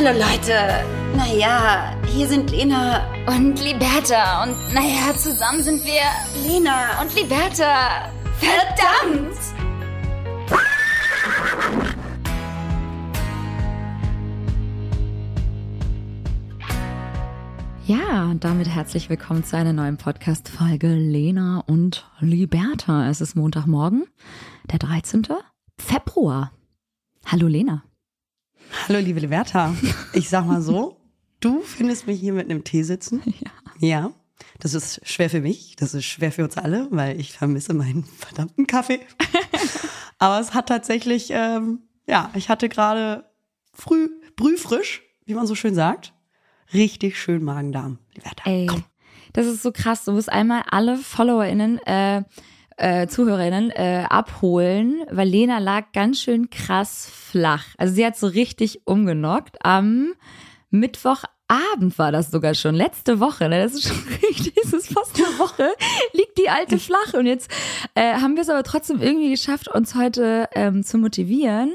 Hallo Leute. Naja, hier sind Lena und Liberta. Und naja, zusammen sind wir Lena und Liberta. Verdammt! Ja, und damit herzlich willkommen zu einer neuen Podcast-Folge Lena und Liberta. Es ist Montagmorgen, der 13. Februar. Hallo Lena. Hallo liebe Liberta. Ich sag mal so, du findest mich hier mit einem Tee sitzen. Ja. Ja. Das ist schwer für mich, das ist schwer für uns alle, weil ich vermisse meinen verdammten Kaffee. Aber es hat tatsächlich, ähm, ja, ich hatte gerade früh, brühfrisch, wie man so schön sagt, richtig schön Magen-Darm. Liberta, Ey, komm. das ist so krass. Du musst einmal alle FollowerInnen, äh, äh, ZuhörerInnen äh, abholen, weil Lena lag ganz schön krass flach. Also sie hat so richtig umgenockt. Am Mittwochabend war das sogar schon, letzte Woche. Ne? Das ist schon richtig, das ist fast eine Woche, liegt die alte flach. Und jetzt äh, haben wir es aber trotzdem irgendwie geschafft, uns heute ähm, zu motivieren,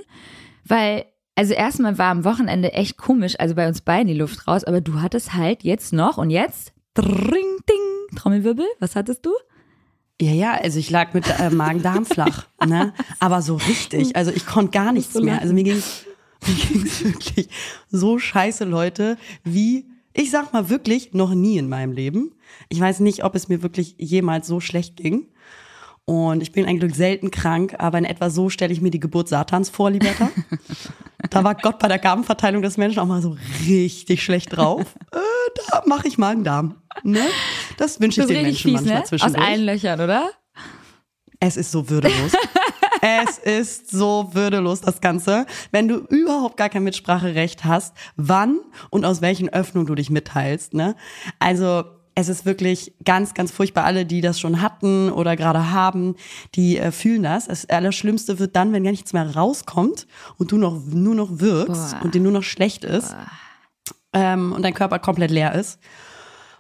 weil also erstmal war am Wochenende echt komisch, also bei uns beiden die Luft raus, aber du hattest halt jetzt noch und jetzt, dring, ding, Trommelwirbel, was hattest du? Ja, ja, also ich lag mit äh, Magen-Darm flach, ne? Aber so richtig. Also ich konnte gar nichts mehr. Also mir ging's, mir ging's wirklich so scheiße, Leute, wie, ich sag mal wirklich, noch nie in meinem Leben. Ich weiß nicht, ob es mir wirklich jemals so schlecht ging. Und ich bin ein Glück selten krank, aber in etwa so stelle ich mir die Geburt Satans vor, Liberta. da war Gott bei der Gabenverteilung des Menschen auch mal so richtig schlecht drauf. Äh, da mache ich Magen-Darm. Ne? Das wünsche ich Das den Menschen fies, manchmal ne? Aus zwischendurch. allen Löchern, oder? Es ist so würdelos. es ist so würdelos, das Ganze. Wenn du überhaupt gar kein Mitspracherecht hast, wann und aus welchen Öffnungen du dich mitteilst, ne? Also, es ist wirklich ganz, ganz furchtbar. Alle, die das schon hatten oder gerade haben, die äh, fühlen das. Das Allerschlimmste wird dann, wenn gar nichts mehr rauskommt und du noch, nur noch wirkst Boah. und dir nur noch schlecht ist ähm, und dein Körper komplett leer ist.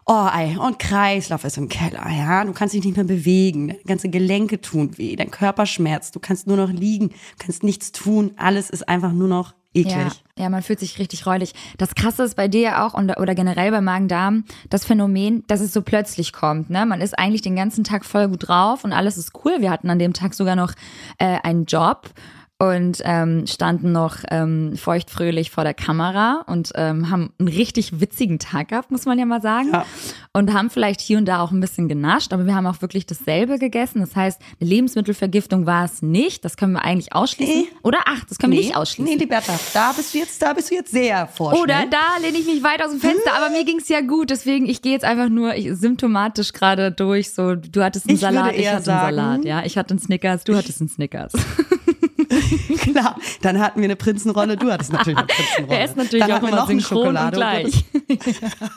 Oh, ey, und Kreislauf ist im Keller, ja. Du kannst dich nicht mehr bewegen, ganze Gelenke tun weh, dein Körper schmerzt, du kannst nur noch liegen, du kannst nichts tun, alles ist einfach nur noch eklig. Ja, ja, man fühlt sich richtig räudig. Das Krasse ist bei dir ja auch und, oder generell bei Magen-Darm das Phänomen, dass es so plötzlich kommt. Ne? Man ist eigentlich den ganzen Tag voll gut drauf und alles ist cool. Wir hatten an dem Tag sogar noch äh, einen Job und ähm, standen noch ähm, feuchtfröhlich vor der Kamera und ähm, haben einen richtig witzigen Tag gehabt, muss man ja mal sagen. Ja. Und haben vielleicht hier und da auch ein bisschen genascht, aber wir haben auch wirklich dasselbe gegessen. Das heißt, eine Lebensmittelvergiftung war es nicht. Das können wir eigentlich ausschließen. Nee. Oder ach, das können wir nicht ausschließen. Nee, Liberta, da bist du jetzt, da bist du jetzt sehr vorschnell. Oder da lehne ich mich weit aus dem Fenster, aber mir ging's ja gut, deswegen ich gehe jetzt einfach nur ich, symptomatisch gerade durch. So, du hattest einen Ich Salat, ich hatte einen sagen- Salat, ja, ich hatte einen Snickers, du hattest einen Snickers. Klar, dann hatten wir eine Prinzenrolle, du hattest natürlich eine Prinzenrolle. Er ist natürlich dann auch hatten wir noch eine synchron und Schokolade. gleich.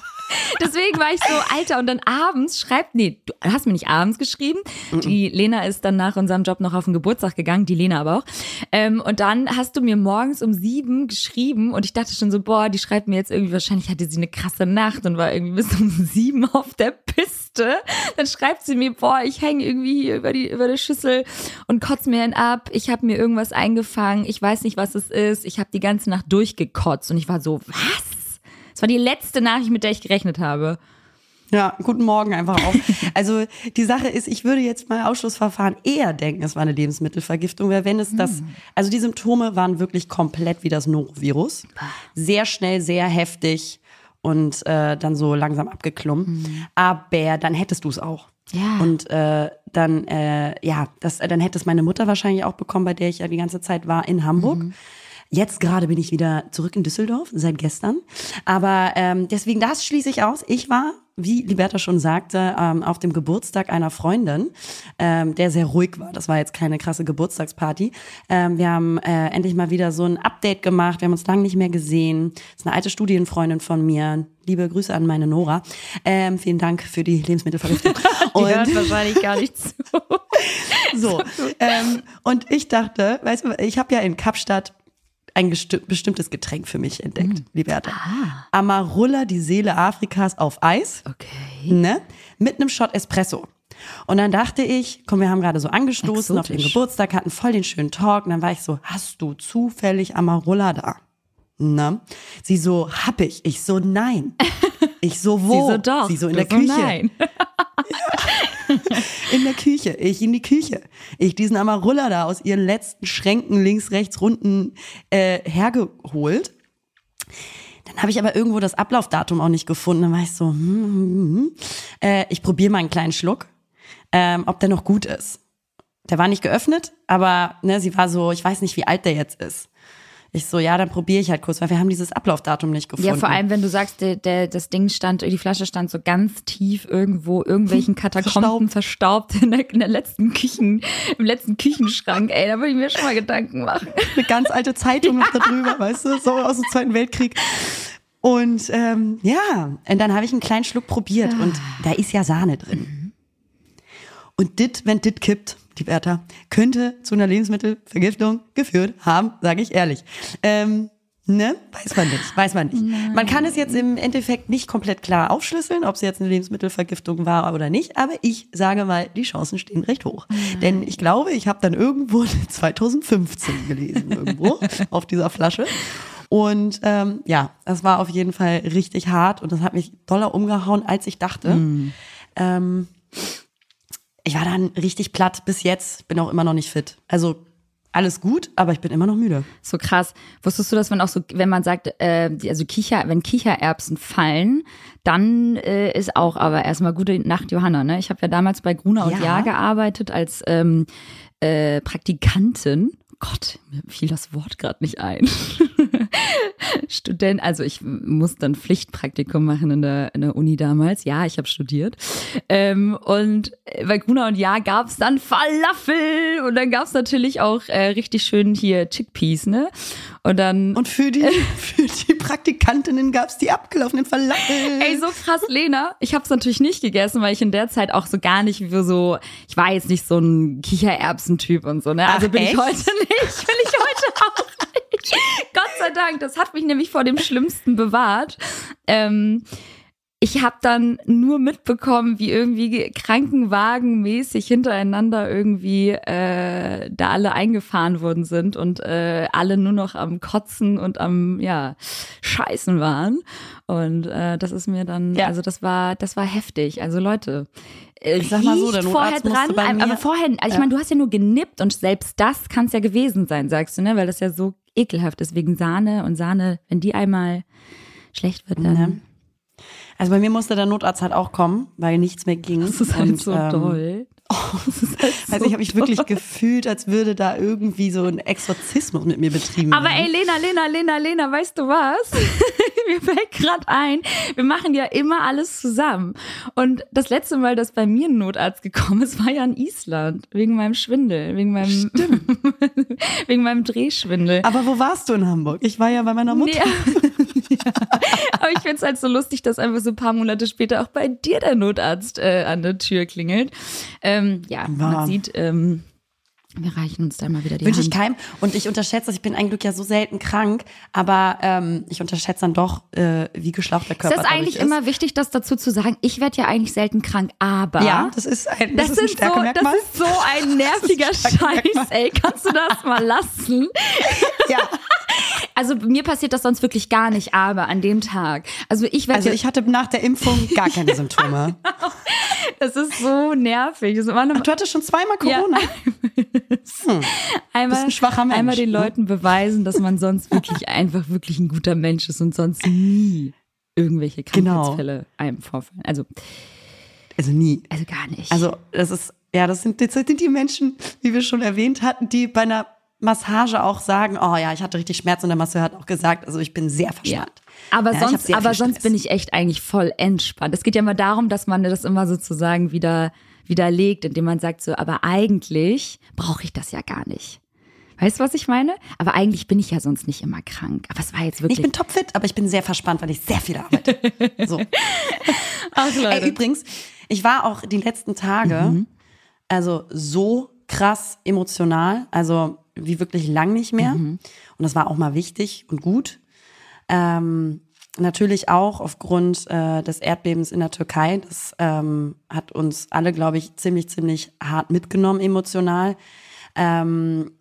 Deswegen war ich so, Alter, und dann abends schreibt, nee, du hast mir nicht abends geschrieben. Die Lena ist dann nach unserem Job noch auf den Geburtstag gegangen, die Lena aber auch. Ähm, und dann hast du mir morgens um sieben geschrieben und ich dachte schon so, boah, die schreibt mir jetzt irgendwie, wahrscheinlich hatte sie eine krasse Nacht und war irgendwie bis um sieben auf der Piste. Dann schreibt sie mir, boah, ich hänge irgendwie hier über die, über der Schüssel und kotz mir einen ab. Ich habe mir irgendwas eingefangen. Ich weiß nicht, was es ist. Ich habe die ganze Nacht durchgekotzt und ich war so, was? Das war die letzte Nachricht, mit der ich gerechnet habe. Ja, guten Morgen einfach auch. Also die Sache ist, ich würde jetzt mal Ausschlussverfahren eher denken, es war eine Lebensmittelvergiftung, weil wenn es das, also die Symptome waren wirklich komplett wie das Norovirus. Sehr schnell, sehr heftig und äh, dann so langsam abgeklungen. Aber dann hättest du es auch. Ja. Und äh, dann, äh, ja, das, dann hätte es meine Mutter wahrscheinlich auch bekommen, bei der ich ja die ganze Zeit war in Hamburg. Jetzt gerade bin ich wieder zurück in Düsseldorf, seit gestern. Aber ähm, deswegen, das schließe ich aus. Ich war, wie Liberta schon sagte, ähm, auf dem Geburtstag einer Freundin, ähm, der sehr ruhig war. Das war jetzt keine krasse Geburtstagsparty. Ähm, wir haben äh, endlich mal wieder so ein Update gemacht. Wir haben uns lange nicht mehr gesehen. Das ist eine alte Studienfreundin von mir. Liebe Grüße an meine Nora. Ähm, vielen Dank für die Lebensmittelvergiftung. Die hört wahrscheinlich gar nicht zu. So. ähm, und ich dachte, weißt du, ich habe ja in Kapstadt ein bestimmtes Getränk für mich entdeckt, Liberta. Amarula, die Seele Afrikas auf Eis, Okay. ne? Mit einem Shot Espresso. Und dann dachte ich, komm, wir haben gerade so angestoßen auf den Exotisch. Geburtstag, hatten voll den schönen Talk. Und dann war ich so, hast du zufällig Amarula da? Na? Sie so, hab ich. Ich so, nein. Ich so, wo? Sie so, doch. Sie so, in Du der Küche. nein. In der Küche. Ich in die Küche. Ich diesen Amarula da aus ihren letzten Schränken links, rechts, runden äh, hergeholt. Dann habe ich aber irgendwo das Ablaufdatum auch nicht gefunden. Dann war ich so, hm, hm, hm. Äh, ich probiere mal einen kleinen Schluck, ähm, ob der noch gut ist. Der war nicht geöffnet, aber ne, sie war so, ich weiß nicht, wie alt der jetzt ist. Ich so, ja, dann probiere ich halt kurz, weil wir haben dieses Ablaufdatum nicht gefunden. Ja, vor allem, wenn du sagst, der, der, das Ding stand, die Flasche stand so ganz tief irgendwo, irgendwelchen Katakomben verstaubt, in, der, in der letzten Küchen, im letzten Küchenschrank, ey, da würde ich mir schon mal Gedanken machen. eine ganz alte Zeitung noch da drüber, weißt du, so aus dem Zweiten Weltkrieg. Und ähm, ja, und dann habe ich einen kleinen Schluck probiert und da ist ja Sahne drin. Und dit, wenn dit kippt, die Bertha, könnte zu einer Lebensmittelvergiftung geführt haben, sage ich ehrlich. Ähm, ne? Weiß man nicht, weiß man nicht. Man kann es jetzt im Endeffekt nicht komplett klar aufschlüsseln, ob es jetzt eine Lebensmittelvergiftung war oder nicht, aber ich sage mal, die Chancen stehen recht hoch. Denn ich glaube, ich habe dann irgendwo 2015 gelesen, irgendwo auf dieser Flasche. Und ähm, ja, das war auf jeden Fall richtig hart und das hat mich doller umgehauen, als ich dachte. Ähm, ich war dann richtig platt bis jetzt, bin auch immer noch nicht fit. Also alles gut, aber ich bin immer noch müde. So krass. Wusstest du, dass man auch so, wenn man sagt, äh, also Kicher, wenn Kichererbsen fallen, dann äh, ist auch aber erstmal gute Nacht, Johanna. Ne? Ich habe ja damals bei Gruner und Ja. Jahr gearbeitet als ähm, äh, Praktikantin. Gott, mir fiel das Wort gerade nicht ein. Student, also ich musste ein Pflichtpraktikum machen in der, in der Uni damals. Ja, ich habe studiert. Ähm, und bei Gruner und Jahr gab es dann Falafel und dann gab es natürlich auch äh, richtig schön hier Chickpeas, ne? Und dann Und für die, für die Praktikantinnen gab es die abgelaufenen Falafel. Ey, so krass, Lena. Ich habe es natürlich nicht gegessen, weil ich in der Zeit auch so gar nicht wie so, ich war jetzt nicht so ein Kichererbsentyp und so, ne? Also Ach, bin echt? ich heute nicht, bin ich heute auch nicht. Gott sei Dank, das hat mich nämlich vor dem Schlimmsten bewahrt. Ähm, ich habe dann nur mitbekommen, wie irgendwie krankenwagenmäßig hintereinander irgendwie äh, da alle eingefahren worden sind und äh, alle nur noch am Kotzen und am ja Scheißen waren. Und äh, das ist mir dann, Ja. also das war, das war heftig. Also Leute. äh, Ich sag mal so, der Notarzt vorher dran, aber vorher, also ich meine, du hast ja nur genippt und selbst das kann es ja gewesen sein, sagst du, ne? Weil das ja so ekelhaft ist wegen Sahne und Sahne, wenn die einmal schlecht wird, dann. Ne? Also bei mir musste der Notarzt halt auch kommen, weil nichts mehr ging. Das ist halt Und, so ähm, toll. Halt so Also ich habe mich wirklich gefühlt, als würde da irgendwie so ein Exorzismus mit mir betrieben Aber werden. ey, Lena, Lena, Lena, Lena, weißt du was? mir fällt gerade ein, wir machen ja immer alles zusammen. Und das letzte Mal, dass bei mir ein Notarzt gekommen ist, war ja in Island. Wegen meinem Schwindel. Wegen meinem, wegen meinem Drehschwindel. Aber wo warst du in Hamburg? Ich war ja bei meiner Mutter. Nee. ja. Aber ich find's halt so lustig, dass einfach so ein paar Monate später auch bei dir der Notarzt äh, an der Tür klingelt. Ähm, ja, man Wow. sieht, ähm, wir reichen uns da mal wieder die Wünsche ich keinem. Und ich unterschätze. Ich bin ein Glück ja so selten krank, aber ähm, ich unterschätze dann doch, äh, wie geschlaucht der Körper Ist das eigentlich dadurch immer wichtig, das dazu zu sagen? Ich werde ja eigentlich selten krank, aber Ja, das ist ein, das, das, ist ein so, das ist so ein nerviger Scheiß, ey. Kannst du das mal lassen? ja. Also mir passiert das sonst wirklich gar nicht, aber an dem Tag. Also ich werde Also ja- ich hatte nach der Impfung gar keine Symptome. das ist so nervig. Das Ach, du hattest schon zweimal Corona. einmal, ein schwacher Mensch, einmal den ne? Leuten beweisen, dass man sonst wirklich einfach wirklich ein guter Mensch ist und sonst nie irgendwelche Genau. Krankheitsfälle einem vorfallen. Also, Also nie. also gar nicht. Also das ist, ja, das sind, das sind die Menschen, wie wir schon erwähnt hatten, die bei einer Massage auch sagen, oh ja, ich hatte richtig Schmerz und der Masseur hat auch gesagt, also ich bin sehr Ja. verspannt. Aber Ja, ich hab sonst, aber sonst bin ich echt eigentlich voll entspannt. Es geht ja immer darum, dass man das immer sozusagen wieder widerlegt, indem man sagt so, aber eigentlich brauche ich das ja gar nicht. Weißt du, was ich meine? Aber eigentlich bin ich ja sonst nicht immer krank. Aber es war jetzt wirklich. Ich bin topfit, aber ich bin sehr verspannt, weil ich sehr viel arbeite. So. Ach, Ey, übrigens, ich war auch die letzten Tage, Mhm. also so krass emotional, also wie wirklich lang nicht mehr. Mhm. Und das war auch mal wichtig und gut. Ähm, natürlich auch aufgrund äh, des Erdbebens in der Türkei. Das ähm, hat uns alle, glaube ich, ziemlich, ziemlich hart mitgenommen emotional. Ähm,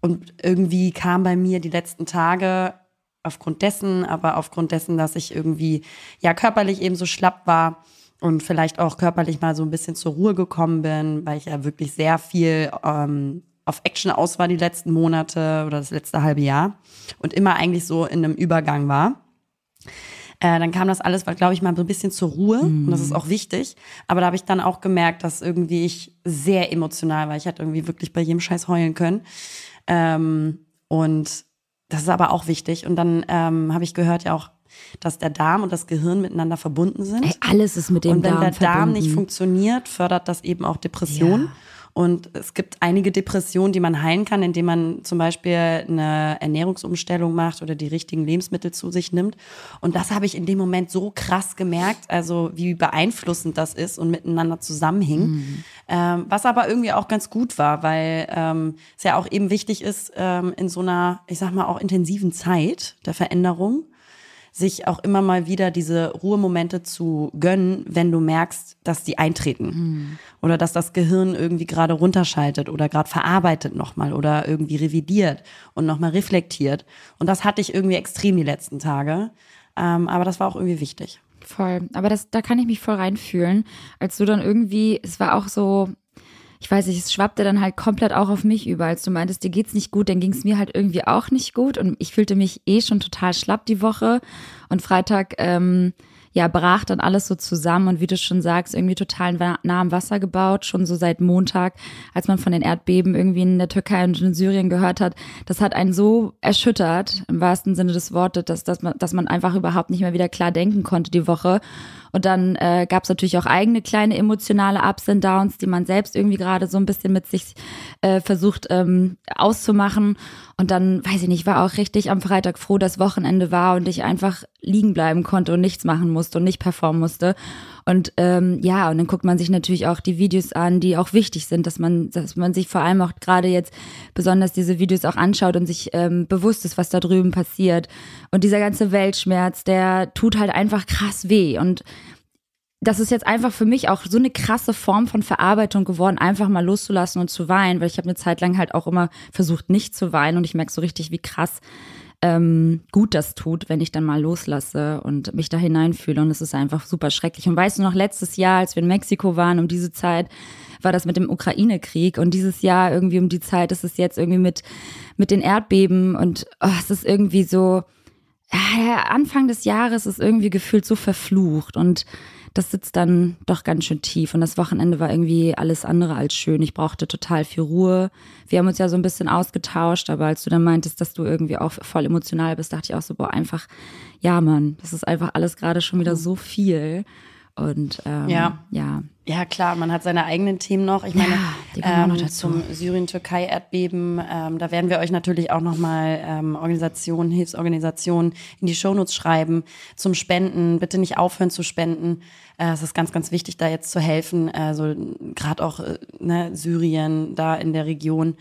und irgendwie kam bei mir die letzten Tage aufgrund dessen, aber aufgrund dessen, dass ich irgendwie ja körperlich eben so schlapp war und vielleicht auch körperlich mal so ein bisschen zur Ruhe gekommen bin, weil ich ja wirklich sehr viel ähm, auf Action aus war die letzten Monate oder das letzte halbe Jahr und immer eigentlich so in einem Übergang war. Äh, dann kam das alles, glaube ich, mal so ein bisschen zur Ruhe mhm. und das ist auch wichtig. Aber da habe ich dann auch gemerkt, dass irgendwie ich sehr emotional war. Ich hätte irgendwie wirklich bei jedem Scheiß heulen können. Ähm, und das ist aber auch wichtig. Und dann ähm, habe ich gehört ja auch, dass der Darm und das Gehirn miteinander verbunden sind. Ey, alles ist mit dem Darm. Und wenn der Darm verbunden. nicht funktioniert, fördert das eben auch Depressionen. Ja. Und es gibt einige Depressionen, die man heilen kann, indem man zum Beispiel eine Ernährungsumstellung macht oder die richtigen Lebensmittel zu sich nimmt. Und das habe ich in dem Moment so krass gemerkt, also wie beeinflussend das ist und miteinander zusammenhing. Mhm. Ähm, was aber irgendwie auch ganz gut war, weil ähm, es ja auch eben wichtig ist, ähm, in so einer, ich sag mal, auch intensiven Zeit der Veränderung sich auch immer mal wieder diese Ruhemomente zu gönnen, wenn du merkst, dass die eintreten. Mhm. Oder dass das Gehirn irgendwie gerade runterschaltet oder gerade verarbeitet nochmal oder irgendwie revidiert und nochmal reflektiert. Und das hatte ich irgendwie extrem die letzten Tage. Ähm, aber das war auch irgendwie wichtig. Voll. Aber das, da kann ich mich voll reinfühlen. Als du dann irgendwie, es war auch so, ich weiß nicht, es schwappte dann halt komplett auch auf mich über. Als du meintest, dir geht's nicht gut, dann ging's mir halt irgendwie auch nicht gut. Und ich fühlte mich eh schon total schlapp die Woche. Und Freitag, ähm, ja, brach dann alles so zusammen und wie du schon sagst, irgendwie total nah am Wasser gebaut, schon so seit Montag, als man von den Erdbeben irgendwie in der Türkei und in Syrien gehört hat. Das hat einen so erschüttert, im wahrsten Sinne des Wortes, dass, dass, man, dass man einfach überhaupt nicht mehr wieder klar denken konnte die Woche. Und dann äh, gab es natürlich auch eigene kleine emotionale Ups und Downs, die man selbst irgendwie gerade so ein bisschen mit sich äh, versucht ähm, auszumachen. Und dann, weiß ich nicht, war auch richtig am Freitag froh, dass Wochenende war und ich einfach liegen bleiben konnte und nichts machen musste und nicht performen musste. Und ähm, ja, und dann guckt man sich natürlich auch die Videos an, die auch wichtig sind, dass man, dass man sich vor allem auch gerade jetzt besonders diese Videos auch anschaut und sich ähm, bewusst ist, was da drüben passiert. Und dieser ganze Weltschmerz, der tut halt einfach krass weh. Und das ist jetzt einfach für mich auch so eine krasse Form von Verarbeitung geworden, einfach mal loszulassen und zu weinen, weil ich habe eine Zeit lang halt auch immer versucht, nicht zu weinen und ich merke so richtig, wie krass ähm, gut das tut, wenn ich dann mal loslasse und mich da hineinfühle. Und es ist einfach super schrecklich. Und weißt du noch, letztes Jahr, als wir in Mexiko waren, um diese Zeit, war das mit dem Ukraine-Krieg. Und dieses Jahr irgendwie um die Zeit ist es jetzt irgendwie mit, mit den Erdbeben. Und oh, es ist irgendwie so, Anfang des Jahres ist irgendwie gefühlt so verflucht. Und das sitzt dann doch ganz schön tief. Und das Wochenende war irgendwie alles andere als schön. Ich brauchte total viel Ruhe. Wir haben uns ja so ein bisschen ausgetauscht, aber als du dann meintest, dass du irgendwie auch voll emotional bist, dachte ich auch so, boah, einfach, ja, Mann, das ist einfach alles gerade schon wieder so viel. Und ähm, ja. ja. Ja, klar, man hat seine eigenen Themen noch. Ich meine, ja, ähm, zum Syrien-Türkei-Erdbeben, ähm, da werden wir euch natürlich auch nochmal ähm, Organisationen, Hilfsorganisationen in die Shownotes schreiben zum Spenden. Bitte nicht aufhören zu spenden. Äh, es ist ganz, ganz wichtig, da jetzt zu helfen. Also gerade auch äh, ne, Syrien, da in der Region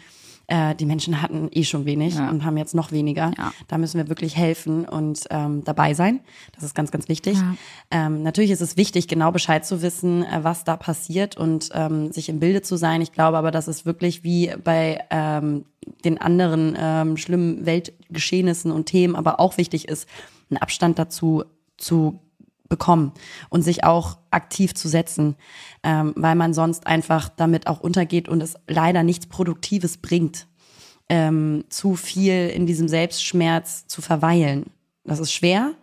äh, die Menschen hatten eh schon wenig ja. und haben jetzt noch weniger. Ja. Da müssen wir wirklich helfen und ähm, dabei sein. Das ist ganz, ganz wichtig. Ja. Ähm, natürlich ist es wichtig, genau Bescheid zu wissen, äh, was da passiert und ähm, sich im Bilde zu sein. Ich glaube aber, dass es wirklich wie bei ähm, den anderen ähm, schlimmen Weltgeschehnissen und Themen aber auch wichtig ist, einen Abstand dazu zu bekommen und sich auch aktiv zu setzen, ähm, weil man sonst einfach damit auch untergeht und es leider nichts Produktives bringt, ähm, zu viel in diesem Selbstschmerz zu verweilen. Das ist schwer,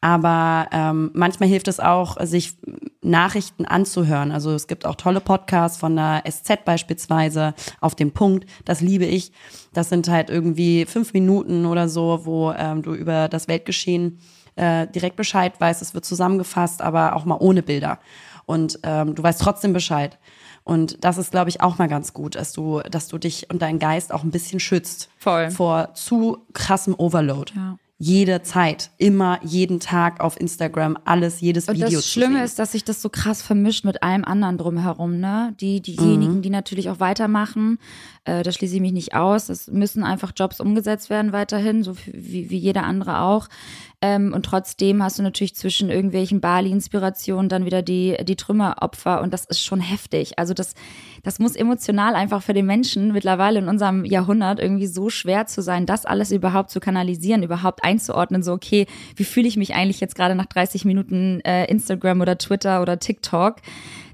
aber ähm, manchmal hilft es auch, sich Nachrichten anzuhören. Also es gibt auch tolle Podcasts von der SZ beispielsweise auf dem Punkt. Das liebe ich. Das sind halt irgendwie fünf Minuten oder so, wo ähm, du über das Weltgeschehen äh, direkt Bescheid weißt, es wird zusammengefasst, aber auch mal ohne Bilder. Und ähm, du weißt trotzdem Bescheid. Und das ist, glaube ich, auch mal ganz gut, dass du, dass du dich und deinen Geist auch ein bisschen schützt Voll. vor zu krassem Overload. Ja jede Zeit, immer, jeden Tag auf Instagram, alles, jedes und Video. Das Schlimme ist, dass sich das so krass vermischt mit allem anderen drumherum, ne? Die, diejenigen, mhm. die natürlich auch weitermachen, äh, da schließe ich mich nicht aus. Es müssen einfach Jobs umgesetzt werden weiterhin, so wie, wie jeder andere auch. Ähm, und trotzdem hast du natürlich zwischen irgendwelchen Bali-Inspirationen dann wieder die, die Trümmeropfer und das ist schon heftig. Also das, das muss emotional einfach für den Menschen mittlerweile in unserem Jahrhundert irgendwie so schwer zu sein, das alles überhaupt zu kanalisieren, überhaupt einzuordnen, so okay, wie fühle ich mich eigentlich jetzt gerade nach 30 Minuten äh, Instagram oder Twitter oder TikTok?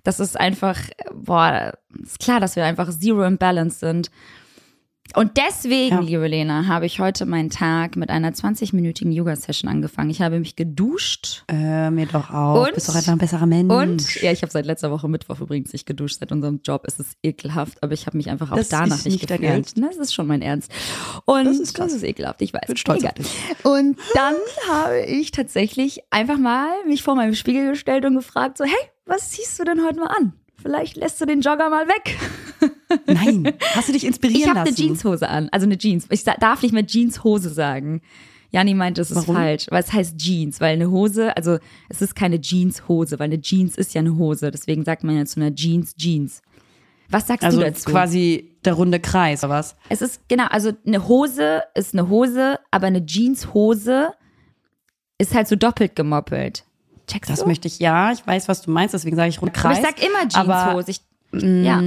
Das ist einfach, boah, ist klar, dass wir einfach zero imbalance sind. Und deswegen, Ja. liebe Lena, habe ich heute meinen Tag mit einer 20-minütigen Yoga-Session angefangen. Ich habe mich geduscht Äh, mir doch auch. Und? Bist doch einfach ein besserer Mensch. und, ja, ich habe seit letzter Woche Mittwoch übrigens nicht geduscht. Seit unserem Job ist es ekelhaft, aber ich habe mich einfach auch Das danach ist nicht, nicht gefühlt. Ernst. Das ist schon mein Ernst. Und Das ist krass. ekelhaft, ich weiß. bin stolz Egal. Und dann habe ich tatsächlich einfach mal mich vor meinem Spiegel gestellt und gefragt, so, hey, was ziehst du denn heute mal an? Vielleicht lässt du den Jogger mal weg. Nein, hast du dich inspirieren Ich habe eine lassen? Jeanshose an, also eine Jeans. Ich darf nicht mehr Jeanshose sagen. Jani meint, es ist Warum? falsch, weil es heißt Jeans, weil eine Hose, also es ist keine Jeanshose, weil eine Jeans ist ja eine Hose. Deswegen sagt man ja zu einer Jeans Jeans. Was sagst Also du dazu? quasi der runde Kreis, oder was? Es ist genau, also eine Hose ist eine Hose, aber eine Jeanshose ist halt so doppelt gemoppelt. Checkst Das du? möchte ich, ja, ich weiß, was du meinst, deswegen sage ich runde aber Kreis. ich sag immer Aber Jeanshose. Ich, ja.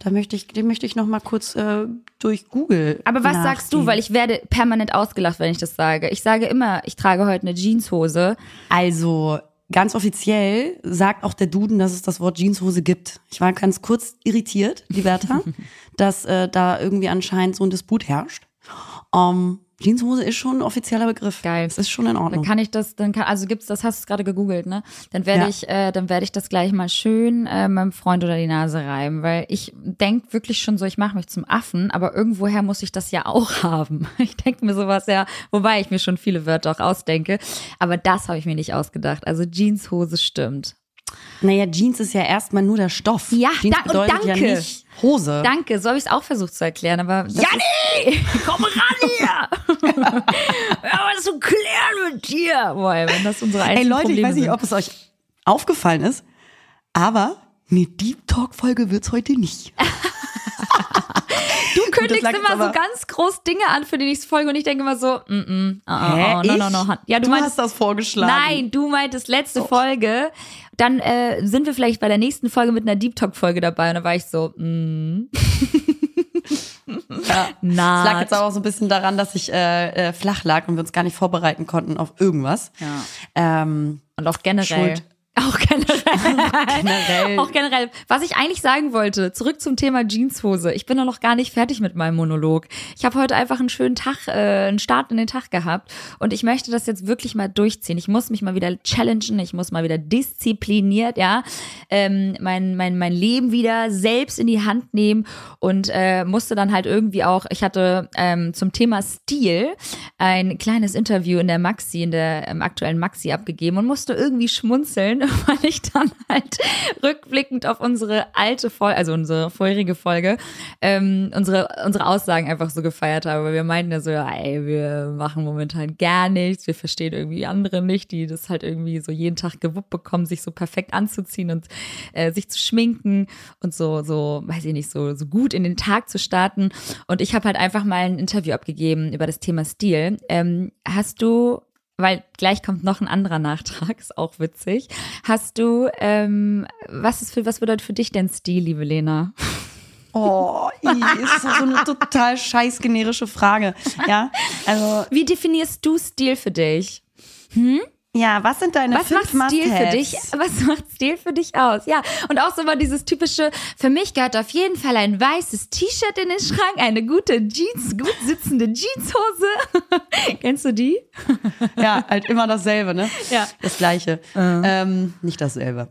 da möchte ich, den möchte ich noch mal kurz äh, durch Google Aber was sagst du? Weil ich werde permanent ausgelacht, wenn ich das sage. Ich sage immer, ich trage heute eine Jeanshose. Also ganz offiziell sagt auch der Duden, dass es das Wort Jeanshose gibt. Ich war ganz kurz irritiert, die Bertha, dass äh, da irgendwie anscheinend so ein Disput herrscht. Ähm, Jeanshose ist schon ein offizieller Begriff. Geil. Das ist schon in Dann Ordnung. kann ich das, dann kann, also gibt's das, hast du gerade gegoogelt, ne? Dann werde Ja. ich, äh, dann werde ich das gleich mal schön äh, meinem Freund oder die Nase reiben, weil ich denk wirklich schon so, ich mache mich zum Affen, aber irgendwoher muss ich das ja auch haben. Ich denke mir sowas ja, wobei ich mir schon viele Wörter auch ausdenke, aber das habe ich mir nicht ausgedacht. Also Jeanshose stimmt. Naja, Jeans ist ja erstmal nur der Stoff. Ja, Jeans da- und bedeutet danke. ja nicht Hose. Danke, so habe ich es auch versucht zu erklären, aber Janni, komm ran hier! Haben was zu klären mit dir! Boah, ey, wenn das unsere Ey einzigen Leute, ich Probleme weiß nicht, sind. ob es euch aufgefallen ist, aber eine Deep Talk Folge wird's heute nicht. Du kündigst immer so ganz groß Dinge an für die nächste Folge und ich denke immer so, mm, mm, oh, oh, oh, no, no, ich? no. Ja, du, Du meinst, hast das vorgeschlagen. Nein, du meintest letzte Folge. Dann äh, sind wir vielleicht bei der nächsten Folge mit einer Deep Talk Folge dabei und da war ich so, mm. Ja. Na, Es lag jetzt aber auch so ein bisschen daran, dass ich äh, äh, flach lag und wir uns gar nicht vorbereiten konnten auf irgendwas. Ja. Ähm, Und auch generell. Schuld. Auch generell. generell. Auch generell. Was ich eigentlich sagen wollte, zurück zum Thema Jeanshose. Ich bin noch gar nicht fertig mit meinem Monolog. Ich habe heute einfach einen schönen Tag, äh, einen Start in den Tag gehabt und ich möchte das jetzt wirklich mal durchziehen. Ich muss mich mal wieder challengen, ich muss mal wieder diszipliniert, ja, ähm, mein, mein, mein Leben wieder selbst in die Hand nehmen und äh, musste dann halt irgendwie auch, ich hatte ähm, zum Thema Stil ein kleines Interview in der Maxi, in der ähm, aktuellen Maxi abgegeben und musste irgendwie schmunzeln, weil ich dann halt rückblickend auf unsere alte Folge, also unsere vorherige Folge, ähm, unsere, unsere Aussagen einfach so gefeiert habe. Wir meinten ja so, ey, wir machen momentan gar nichts, wir verstehen irgendwie andere nicht, die das halt irgendwie so jeden Tag gewuppt bekommen, sich so perfekt anzuziehen und äh, sich zu schminken und so, so, weiß ich nicht, so, so gut in den Tag zu starten. Und ich habe halt einfach mal ein Interview abgegeben über das Thema Stil. Ähm, hast du weil gleich kommt noch ein anderer Nachtrag, ist auch witzig. Hast du, ähm, was ist für, was bedeutet für dich denn Stil, liebe Lena? oh, ist so eine total scheiß generische Frage. Ja, also, Wie definierst du Stil für dich? Ja, was sind deine Was fünf macht Stil für dich? Was macht Stil für dich aus? Ja, und auch so mal dieses typische, für mich gehört auf jeden Fall ein weißes T-Shirt in den Schrank, eine gute Jeans, gut sitzende Jeanshose. Kennst du die? Ja, halt immer dasselbe, ne? Ja. Das Gleiche. Ähm, nicht dasselbe.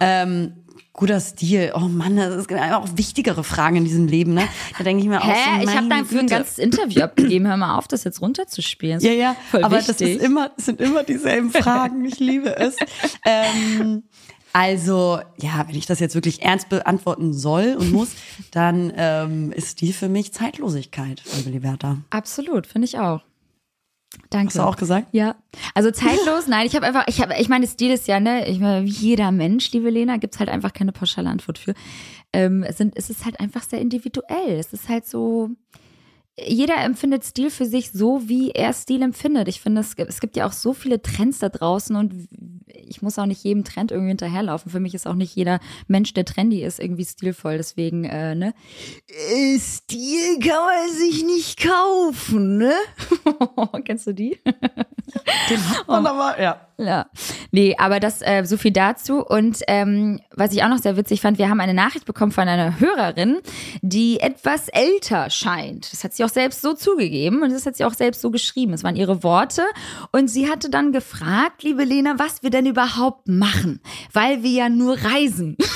ähm, guter Stil. Oh Mann, das ist auch wichtigere Fragen in diesem Leben, ne? Da denke ich mir auch so, Hä? Ich habe dafür ein ganzes Interview abgegeben. Hör mal auf, das jetzt runterzuspielen. Ja, ja, Voll aber wichtig. das ist immer, das sind immer dieselben Fragen. Ich liebe es. ähm, also, ja, wenn ich das jetzt wirklich ernst beantworten soll und muss, dann ähm, ist die für mich Zeitlosigkeit, liebe Liberta. Absolut, finde ich auch. Danke. Hast du auch gesagt? Ja. Also zeitlos, nein, ich habe einfach, ich habe, ich meine, Stil ist ja, ne, ich meine, wie jeder Mensch, liebe Lena, gibt's halt einfach keine pauschale Antwort für. Ähm, es, sind, es ist halt einfach sehr individuell. Es ist halt so, jeder empfindet Stil für sich so, wie er Stil empfindet. Ich finde, es gibt, es gibt ja auch so viele Trends da draußen und ich muss auch nicht jedem Trend irgendwie hinterherlaufen. Für mich ist auch nicht jeder Mensch, der trendy ist, irgendwie stilvoll. Deswegen, äh, ne? Äh, Stil kann man sich nicht kaufen, ne? Kennst du die? Den hat man aber, ja. Ja, nee, aber das äh, so viel dazu. Und ähm, was ich auch noch sehr witzig fand, wir haben eine Nachricht bekommen von einer Hörerin, die etwas älter scheint. Das hat sie auch selbst so zugegeben und das hat sie auch selbst so geschrieben. Es waren ihre Worte. Und sie hatte dann gefragt, liebe Lena, was wir denn überhaupt machen, weil wir ja nur reisen.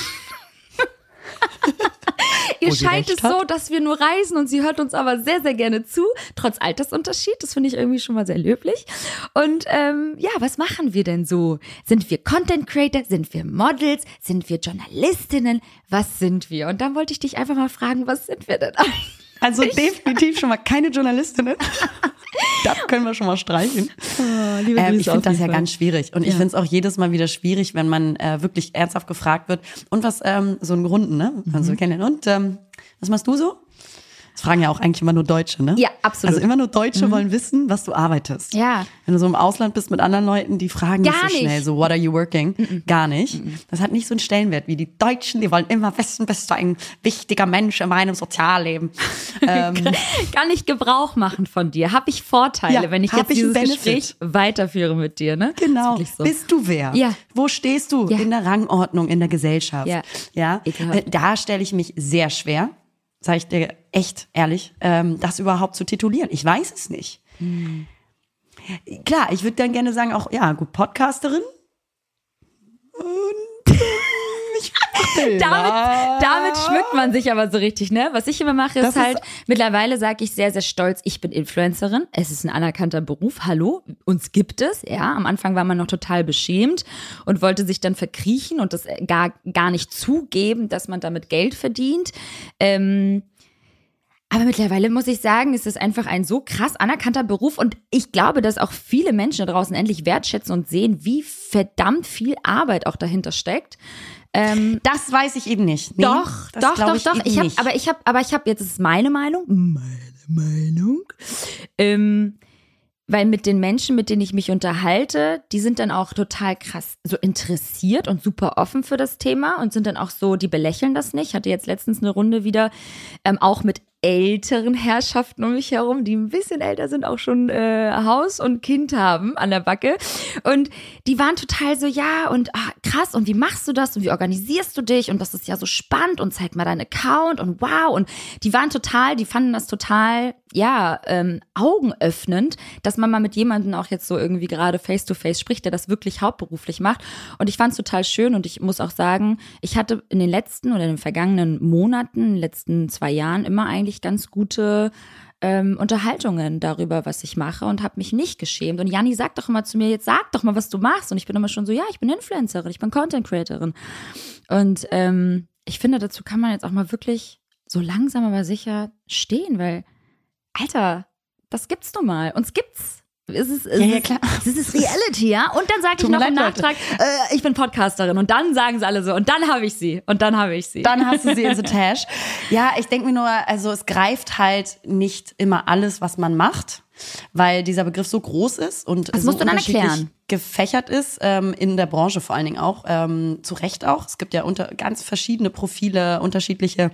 Ihr scheint es so, dass wir nur reisen und sie hört uns aber sehr, sehr gerne zu, trotz Altersunterschied. Das finde ich irgendwie schon mal sehr löblich. Und ähm, ja, was machen wir denn so? Sind wir Content Creator? Sind wir Models? Sind wir Journalistinnen? Was sind wir? Und dann wollte ich dich einfach mal fragen, was sind wir denn eigentlich? Also definitiv schon mal keine Journalistinnen. das können wir schon mal streichen. Oh, ähm, ich finde das ja ganz schwierig. Und ja. ich finde es auch jedes Mal wieder schwierig, wenn man äh, wirklich ernsthaft gefragt wird. Und was, ähm, so ein Grund, ne? Also mhm. kennen. Und ähm, was machst du so? Das fragen ja auch eigentlich immer nur Deutsche, ne? Ja, absolut. Also immer nur Deutsche mhm. wollen wissen, was du arbeitest. Ja. Wenn du so im Ausland bist mit anderen Leuten, die fragen Gar nicht so schnell, nicht. so, what are you working? Mhm. Gar nicht. Mhm. Das hat nicht so einen Stellenwert wie die Deutschen, die wollen immer wissen, bist du ein wichtiger Mensch in meinem Sozialleben. ähm, Kann ich Gebrauch machen von dir? Habe ich Vorteile, Ja, wenn ich jetzt ich dieses? Gespräch weiterführe mit dir, ne? Genau. So. Bist du wer? Ja. Wo stehst du Ja. in der Rangordnung in der Gesellschaft? Ja. ja? Da stelle ich mich sehr schwer, sage ich dir echt ehrlich, ähm, das überhaupt zu titulieren. Ich weiß es nicht. Hm. Klar, ich würde dann gerne sagen, auch, ja, gut, Podcasterin. Und damit, damit schmückt man sich aber so richtig, ne? Was ich immer mache, ist Das ist- halt, mittlerweile sage ich sehr, sehr stolz, ich bin Influencerin. Es ist ein anerkannter Beruf. Hallo, uns gibt es. Ja, am Anfang war man noch total beschämt und wollte sich dann verkriechen und das gar, gar nicht zugeben, dass man damit Geld verdient. Ähm, aber mittlerweile muss ich sagen, ist es einfach ein so krass anerkannter Beruf und ich glaube, dass auch viele Menschen da draußen endlich wertschätzen und sehen, wie verdammt viel Arbeit auch dahinter steckt. Ähm, Das weiß ich eben nicht. Nee, doch, doch, doch, ich doch. Ich nicht. aber ich habe, aber ich habe jetzt ist meine Meinung, meine Meinung, ähm, weil mit den Menschen, mit denen ich mich unterhalte, die sind dann auch total krass so interessiert und super offen für das Thema und sind dann auch so, die belächeln das nicht. Ich hatte jetzt letztens eine Runde wieder ähm, auch mit älteren Herrschaften um mich herum, die ein bisschen älter sind, auch schon äh, Haus und Kind haben an der Backe. Und die waren total so, ja, und ah, krass, und wie machst du das und wie organisierst du dich? Und das ist ja so spannend und zeig mal deinen Account und wow. Und die waren total, die fanden das total, ja, ähm, augenöffnend, dass man mal mit jemandem auch jetzt so irgendwie gerade face to face spricht, der das wirklich hauptberuflich macht. Und ich fand es total schön und ich muss auch sagen, ich hatte in den letzten oder in den vergangenen Monaten, in den letzten zwei Jahren immer eigentlich ganz gute ähm, Unterhaltungen darüber, was ich mache und habe mich nicht geschämt. Und Janni sagt doch immer zu mir, jetzt sag doch mal, was du machst. Und ich bin immer schon so, ja, ich bin Influencerin, ich bin Content Creatorin. Und ähm, ich finde, dazu kann man jetzt auch mal wirklich so langsam aber sicher stehen, weil, Alter, das gibt's nun mal. Uns gibt's. Es ist, es Ja, ja, ist, klar. Es ist Reality, ja. Und dann sage ich noch im leid. Nachtrag, äh, ich bin Podcasterin. Und dann sagen sie alle so. Und dann habe ich sie. Und dann habe ich sie. Dann hast du sie in the Tash. Ja, ich denke mir nur, also es greift halt nicht immer alles, was man macht, weil dieser Begriff so groß ist und Das so musst du dann erklären. gefächert ist, ähm, in der Branche vor allen Dingen auch, ähm, zu Recht auch. Es gibt ja unter, ganz verschiedene Profile, unterschiedliche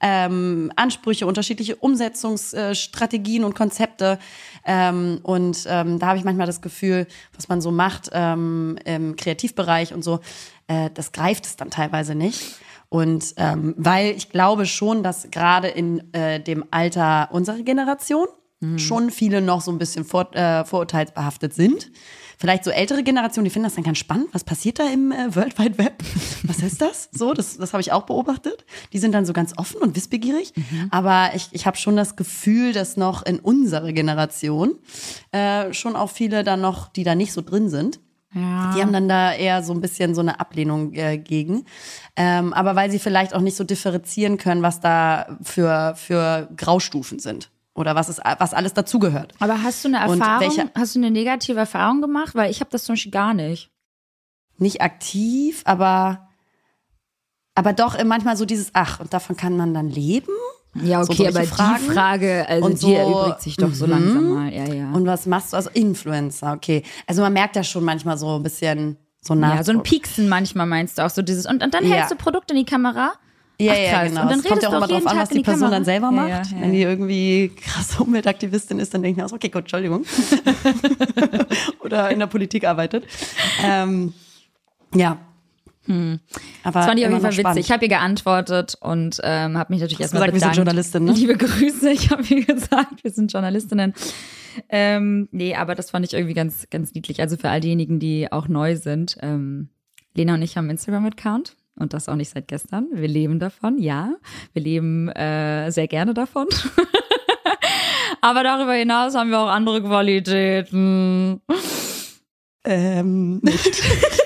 ähm, Ansprüche, unterschiedliche Umsetzungsstrategien und Konzepte. Ähm, und ähm, da habe ich manchmal das Gefühl, was man so macht ähm, im Kreativbereich und so, äh, das greift es dann teilweise nicht. Und ähm, weil ich glaube schon, dass gerade in äh, dem Alter unserer Generation schon viele noch so ein bisschen vor, äh, vorurteilsbehaftet sind. Vielleicht so ältere Generationen, die finden das dann ganz spannend. Was passiert da im äh, World Wide Web? Was ist das? So, das, das habe ich auch beobachtet. Die sind dann so ganz offen und wissbegierig. Aber ich, ich habe schon das Gefühl, dass noch in unserer Generation äh, schon auch viele dann noch, die da nicht so drin sind, ja. die haben dann da eher so ein bisschen so eine Ablehnung äh, gegen. Ähm, aber weil sie vielleicht auch nicht so differenzieren können, was da für, für Graustufen sind. Oder was, ist, was alles dazugehört. Aber hast du eine Erfahrung, welche- hast du eine negative Erfahrung gemacht? Weil ich habe das zum Beispiel gar nicht. Nicht aktiv, aber, aber doch manchmal so dieses, ach, und davon kann man dann leben? Ja, So okay, solche aber Fragen. die Frage, also Und die so, erübrigt sich doch so mhm. langsam mal. Ja, ja. Und was machst du? Also Influencer, okay. Also man merkt ja schon manchmal so ein bisschen so nach. ja, so ein Pieksen manchmal meinst du auch so dieses. Und, und dann hältst Ja. du Produkt in die Kamera. Ja, Ach, ja, genau. Und dann es kommt ja auch immer drauf an, was die die Person Kamera. dann selber macht. ja, ja. Wenn die irgendwie krasse Umweltaktivistin ist, dann denke ich mir auch, so, okay, gut, Entschuldigung. Oder in der Politik arbeitet. Ähm, ja. Aber Hm. Das fand ich auf jeden Fall witzig. Ich habe ihr geantwortet und ähm, habe mich natürlich erstmal gesagt, wir sind bedankt. Journalistin, ne? Liebe Grüße, ich habe ihr gesagt, wir sind Journalistinnen. Ähm, nee, aber das fand ich irgendwie ganz, ganz niedlich. Also für all diejenigen, die auch neu sind. Ähm, Lena und ich haben einen Instagram-Account und das auch nicht seit gestern. Wir leben davon, ja. Wir leben äh, sehr gerne davon. aber darüber hinaus haben wir auch andere Qualitäten. Ähm, nicht,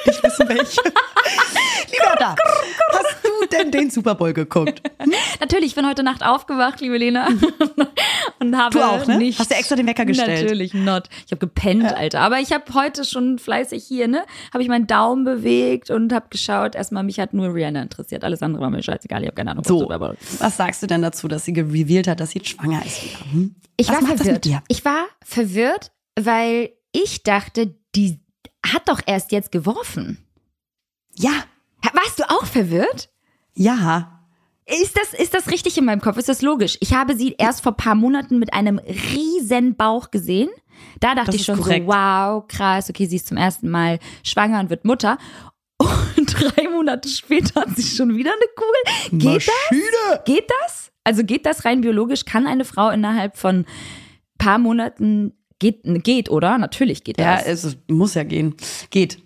nicht wissen welche. Lieber da, denn den Super Bowl geguckt? Natürlich, ich bin heute Nacht aufgewacht, liebe Lena. und habe Du auch, ne? nicht. Hast du extra den Wecker gestellt? Natürlich not. Ich habe gepennt, Alter. Aber ich habe heute schon fleißig hier, ne? Habe ich meinen Daumen bewegt und habe geschaut. Erstmal, mich hat nur Rihanna interessiert. Alles andere war mir scheißegal. Ich habe keine Ahnung. was So, was sagst du denn dazu, dass sie gerevealt hat, dass sie jetzt schwanger ist wieder? Hm? Ich Was war macht das verwirrt. mit dir? Ich war verwirrt, weil ich dachte, die hat doch erst jetzt geworfen. Ja, Warst du auch verwirrt? Ja. Ist das, ist das richtig in meinem Kopf? Ist das logisch? Ich habe sie erst vor paar Monaten mit einem riesen Bauch gesehen. Da dachte Das ich schon korrekt. so, wow, krass, okay, sie ist zum ersten Mal schwanger und wird Mutter. Und drei Monate später hat sie schon wieder eine Kugel. Geht Maschine. das? Geht das? Also geht das rein biologisch? Kann eine Frau innerhalb von paar Monaten geht, geht oder? Natürlich geht Ja, das. es muss ja gehen. Geht.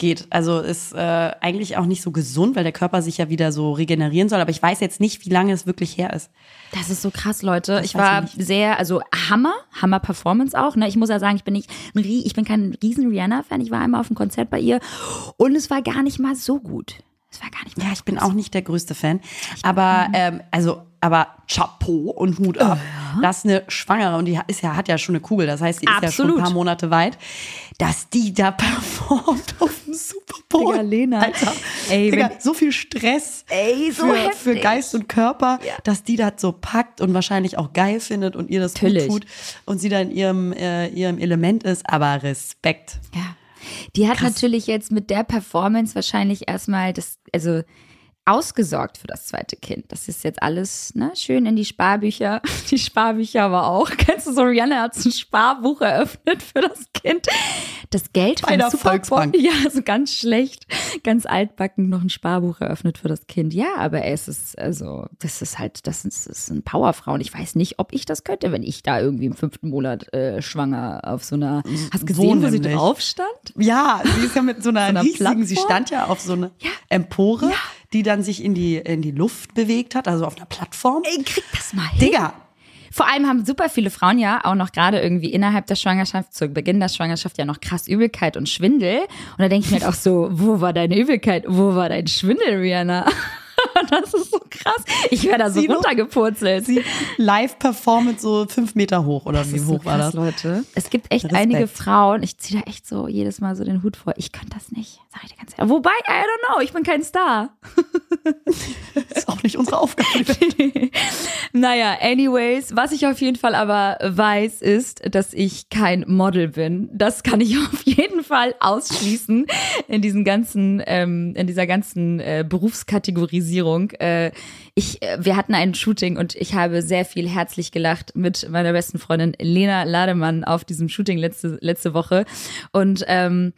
Geht. Also ist äh, eigentlich auch nicht so gesund, weil der Körper sich ja wieder so regenerieren soll. Aber ich weiß jetzt nicht, wie lange es wirklich her ist. Das ist so krass, Leute. ich weiß war ich sehr, also Hammer, Hammer Performance auch. Ne? Ich muss ja sagen, ich bin nicht, ich bin kein riesen Rihanna-Fan. Ich war einmal auf einem Konzert bei ihr und es war gar nicht mal so gut. Es war gar nicht mal Ja, ich bin auch nicht der größte Fan. Aber ähm, also, aber Chapeau und Hut ab. Das ist eine Schwangere und die ist ja, hat ja schon eine Kugel. Das heißt, die ist ja schon Absolut. ein paar Monate weit. Dass die da performt auf dem Super Bowl. Digga, Lena. Alter, Ey, Digga, so viel Stress Ey, so für, für Geist und Körper, Ja. dass die das so packt und wahrscheinlich auch geil findet und ihr das gut Natürlich. tut und sie da in ihrem, äh, ihrem Element ist. Aber Respekt. Ja. Die hat natürlich jetzt mit der Performance wahrscheinlich erstmal das, also ausgesorgt für das zweite Kind. Das ist jetzt alles ne, schön in die Sparbücher. Die Sparbücher aber auch. Kennst du so, Rihanna hat so ein Sparbuch eröffnet für das Kind. Das Geld der von Super Volksbank. Ja, so ganz schlecht, ganz altbacken noch ein Sparbuch eröffnet für das Kind. Ja, aber es ist, also, das ist halt, das ist, das ist ein Powerfrau. Und ich weiß nicht, ob ich das könnte, wenn ich da irgendwie im fünften Monat äh, schwanger auf so einer, hast gesehen, wo sie drauf stand? Ja, sie ist ja mit so einer, einer riesigen, sie stand ja auf so einer Empore, die dann sich in die, in die Luft bewegt hat, also auf einer Plattform. Ey, krieg das mal hin. Digga, Vor allem haben super viele Frauen ja auch noch gerade irgendwie innerhalb der Schwangerschaft, zu Beginn der Schwangerschaft ja noch krass Übelkeit und Schwindel. Und da denke ich mir halt auch so, wo war deine Übelkeit? Wo war dein Schwindel, Rihanna? Das ist so krass. Ich wäre da so Sie runtergepurzelt. sie live performt so fünf Meter hoch oder Das wie ist so hoch war krass, das? Leute. Es gibt echt Respekt. einige Frauen, ich ziehe da echt so jedes Mal so den Hut vor. Ich könnte das nicht, sag ich dir ganz ehrlich. Wobei, I don't know, ich bin kein Star. Ist auch nicht unsere Aufgabe. Naja, anyways, was ich auf jeden Fall aber weiß, ist, dass ich kein Model bin. Das kann ich auf jeden Fall ausschließen in diesen ganzen, ähm, in dieser ganzen äh, Berufskategorisierung. Äh, ich, äh, wir hatten ein Shooting und ich habe sehr viel herzlich gelacht mit meiner besten Freundin Lena Lademann auf diesem Shooting letzte, letzte Woche. Und ähm,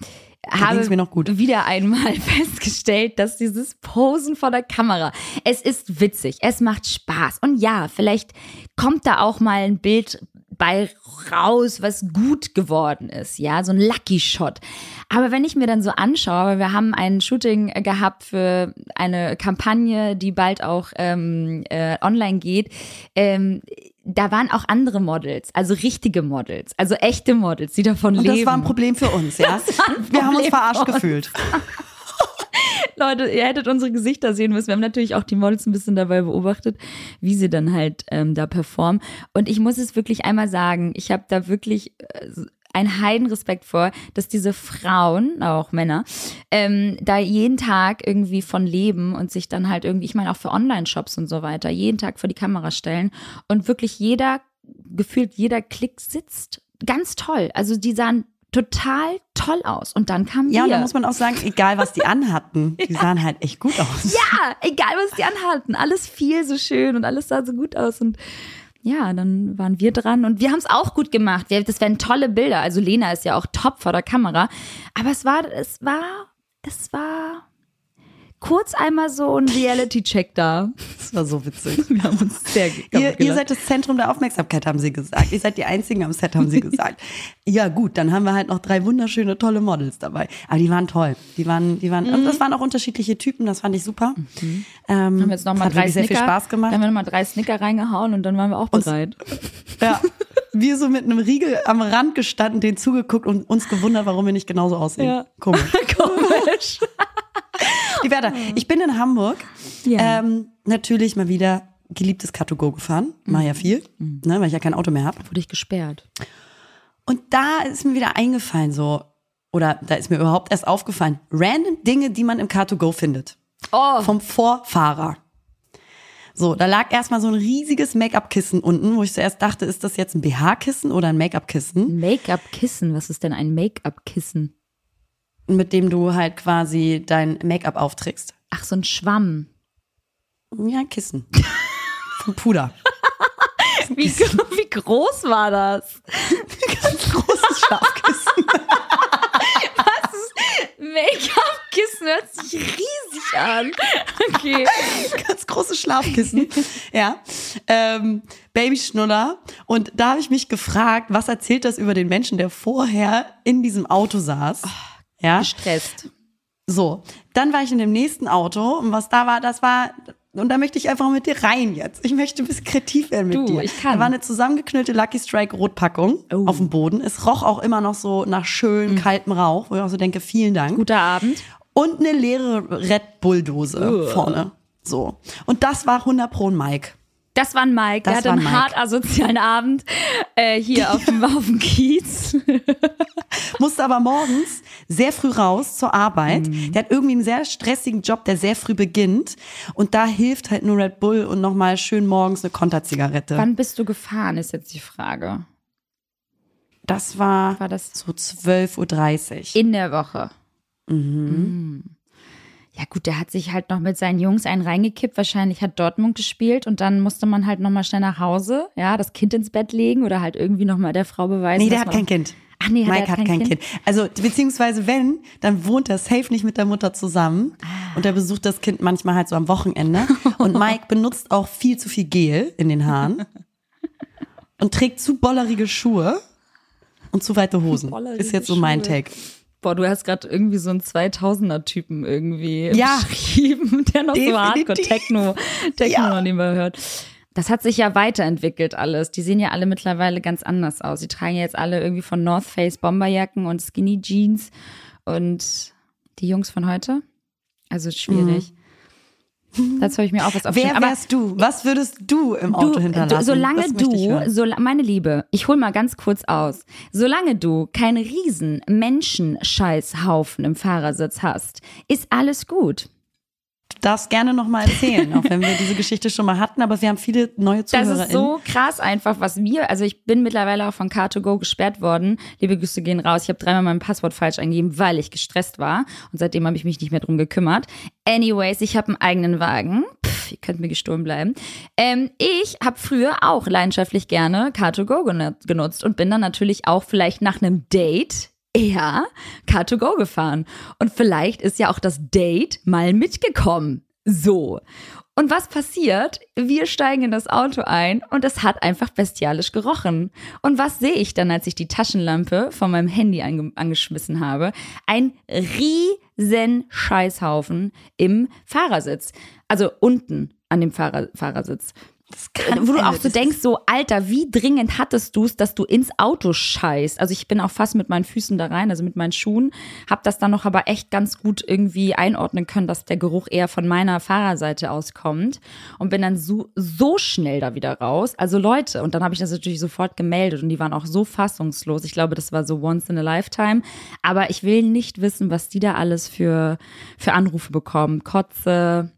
habe mir noch gut. wieder einmal festgestellt, dass dieses Posen vor der Kamera, es ist witzig, es macht Spaß. Und ja, vielleicht kommt da auch mal ein Bild bei raus, was gut geworden ist, ja, so ein Lucky Shot. Aber wenn ich mir dann so anschaue, wir haben ein Shooting gehabt für eine Kampagne, die bald auch ähm, äh, online geht, ähm, da waren auch andere Models, also richtige Models, also echte Models, die davon Und leben. das war ein Problem für uns, ja. Wir haben uns verarscht uns. gefühlt. Leute, ihr hättet unsere Gesichter sehen müssen. Wir haben natürlich auch die Models ein bisschen dabei beobachtet, wie sie dann halt ähm, da performen. Und ich muss es wirklich einmal sagen, ich habe da wirklich äh, einen Heidenrespekt vor, dass diese Frauen, auch Männer, ähm, da jeden Tag irgendwie von leben und sich dann halt irgendwie, ich meine auch für Online-Shops und so weiter, jeden Tag vor die Kamera stellen und wirklich jeder, gefühlt jeder Klick sitzt. Ganz toll. Also die sahen total toll aus. Und dann kam Ja, und da muss man auch sagen, egal was die anhatten, die sahen halt echt gut aus. Ja, egal was die anhalten, alles fiel so schön und alles sah so gut aus und ja, dann waren wir dran und wir haben es auch gut gemacht. Wir, das wären tolle Bilder. Also Lena ist ja auch top vor der Kamera, aber es war, es war, es war kurz einmal so ein Reality-Check da. Das war so witzig. Wir haben uns sehr Ihr, ihr seid das Zentrum der Aufmerksamkeit, haben sie gesagt. Ihr seid die Einzigen am Set, haben sie gesagt. ja, gut, dann haben wir halt noch drei wunderschöne, tolle Models dabei. Aber die waren toll. Die waren, die waren, und das waren auch unterschiedliche Typen, das fand ich super. Ähm, haben jetzt noch mal hat drei sehr Snicker, viel Spaß gemacht. Dann haben wir noch mal drei Snicker reingehauen und dann waren wir auch bereit. Ja. Wir so mit einem Riegel am Rand gestanden, den zugeguckt und uns gewundert, warum wir nicht genauso aussehen. Ja. Komisch. Komisch. Die Werder, ich bin in Hamburg. Ja. Ähm, natürlich mal wieder geliebtes Car2Go gefahren. Mach ja viel, ne, weil ich ja kein Auto mehr habe. Wurde ich gesperrt. Und da ist mir wieder eingefallen, so, oder da ist mir überhaupt erst aufgefallen, random Dinge, die man im Car2Go findet. Oh. Vom Vorfahrer. So, da lag erstmal so ein riesiges Make-up-Kissen unten, wo ich zuerst dachte, ist das jetzt ein BH-Kissen oder ein Make-up-Kissen, Make-up-Kissen. Was ist denn ein Make-up-Kissen? Mit dem du halt quasi dein Make-up aufträgst. Ach, so ein Schwamm. Ja, ein Kissen. Vom Puder. Wie, wie groß war das? Ganz großes Schlafkissen. Make-up-Kissen hört sich riesig an. Okay. ganz großes Schlafkissen. ja. Ähm, Babyschnuller. Und da habe ich mich gefragt, was erzählt das über den Menschen, der vorher in diesem Auto saß? Ja. Gestresst. So. Dann war ich in dem nächsten Auto und was da war, das war. Und da möchte ich einfach mit dir rein jetzt. Ich möchte ein bisschen kreativ werden mit Du, dir. ich kann. Da war eine zusammengeknüllte Lucky Strike Rotpackung Oh. auf dem Boden. Es roch auch immer noch so nach schön kaltem Rauch, wo ich auch so denke, vielen Dank. Guter Abend. Und eine leere Red Bull Dose vorne. So. Und das war 100 pro Mike. Das war ein Mike. Der Das hatte war ein einen Mike. hart asozialen Abend äh, hier auf dem, auf dem Kiez. Musste aber morgens sehr früh raus zur Arbeit. Mhm. Der hat irgendwie einen sehr stressigen Job, der sehr früh beginnt. Und da hilft halt nur Red Bull und nochmal schön morgens eine Konterzigarette. Wann bist du gefahren, ist jetzt die Frage. Das war, War das so 12.30 Uhr. in der Woche? Mhm. Ja gut, der hat sich halt noch mit seinen Jungs einen reingekippt. Wahrscheinlich hat Dortmund gespielt und dann musste man halt noch mal schnell nach Hause, ja, das Kind ins Bett legen oder halt irgendwie noch mal der Frau beweisen. Nee, der hat kein Kind. Ach nee, Mike der hat kein kind. Also, beziehungsweise wenn, dann wohnt er safe nicht mit der Mutter zusammen. Ah. Und er besucht das Kind manchmal halt so am Wochenende. Und Mike benutzt auch viel zu viel Gel in den Haaren. Und trägt zu bollerige Schuhe und zu weite Hosen. Bollerige Ist jetzt so mein Schuhe. Take. Boah, du hast gerade irgendwie so einen 2000er-Typen irgendwie Ja. beschrieben, der noch so Definitiv. Hardcore-Techno Techno Ja. nebenbei hört. Das hat sich ja weiterentwickelt alles. Die sehen ja alle mittlerweile ganz anders aus. Die tragen ja jetzt alle irgendwie von North Face Bomberjacken und Skinny Jeans. Und die Jungs von heute? Also schwierig. Dazu habe ich mir auch was aufgeschrieben. Wer Aber wärst du? Was würdest du im Auto du, hinterlassen? du, solange Das du, so, meine Liebe, ich hol mal ganz kurz aus. Solange du keinen riesen Menschenscheißhaufen im Fahrersitz hast, ist alles gut. Darfst gerne nochmal erzählen, auch wenn wir diese Geschichte schon mal hatten, aber wir haben viele neue Das ZuhörerInnen. ist so krass einfach, was mir, also ich bin mittlerweile auch von Car2Go gesperrt worden. Liebe Grüße gehen raus. Ich habe dreimal mein Passwort falsch eingegeben, weil ich gestresst war. Und seitdem habe ich mich nicht mehr drum gekümmert. Anyways, ich habe einen eigenen Wagen. Pff, ihr könnt mir gestohlen bleiben. Ähm, ich habe früher auch leidenschaftlich gerne Car2Go genu- genutzt und bin dann natürlich auch vielleicht nach einem Date eher Car2Go gefahren. Und vielleicht ist ja auch das Date mal mitgekommen. So. Und was passiert? Wir steigen in das Auto ein und es hat einfach bestialisch gerochen. Und was sehe ich dann, als ich die Taschenlampe von meinem Handy ange angeschmissen habe? Ein riesen Scheißhaufen im Fahrersitz. Also unten an dem Fahrer Fahrersitz. Wo du auch so denkst, so Alter, wie dringend hattest du es, dass du ins Auto scheißt? Also ich bin auch fast mit meinen Füßen da rein, also mit meinen Schuhen, hab das dann noch aber echt ganz gut irgendwie einordnen können, dass der Geruch eher von meiner Fahrerseite auskommt und bin dann so, so schnell da wieder raus. Also Leute, und dann habe ich das natürlich sofort gemeldet und die waren auch so fassungslos. Ich glaube, das war so once in a lifetime. Aber ich will nicht wissen, was die da alles für, für Anrufe bekommen. Kotze,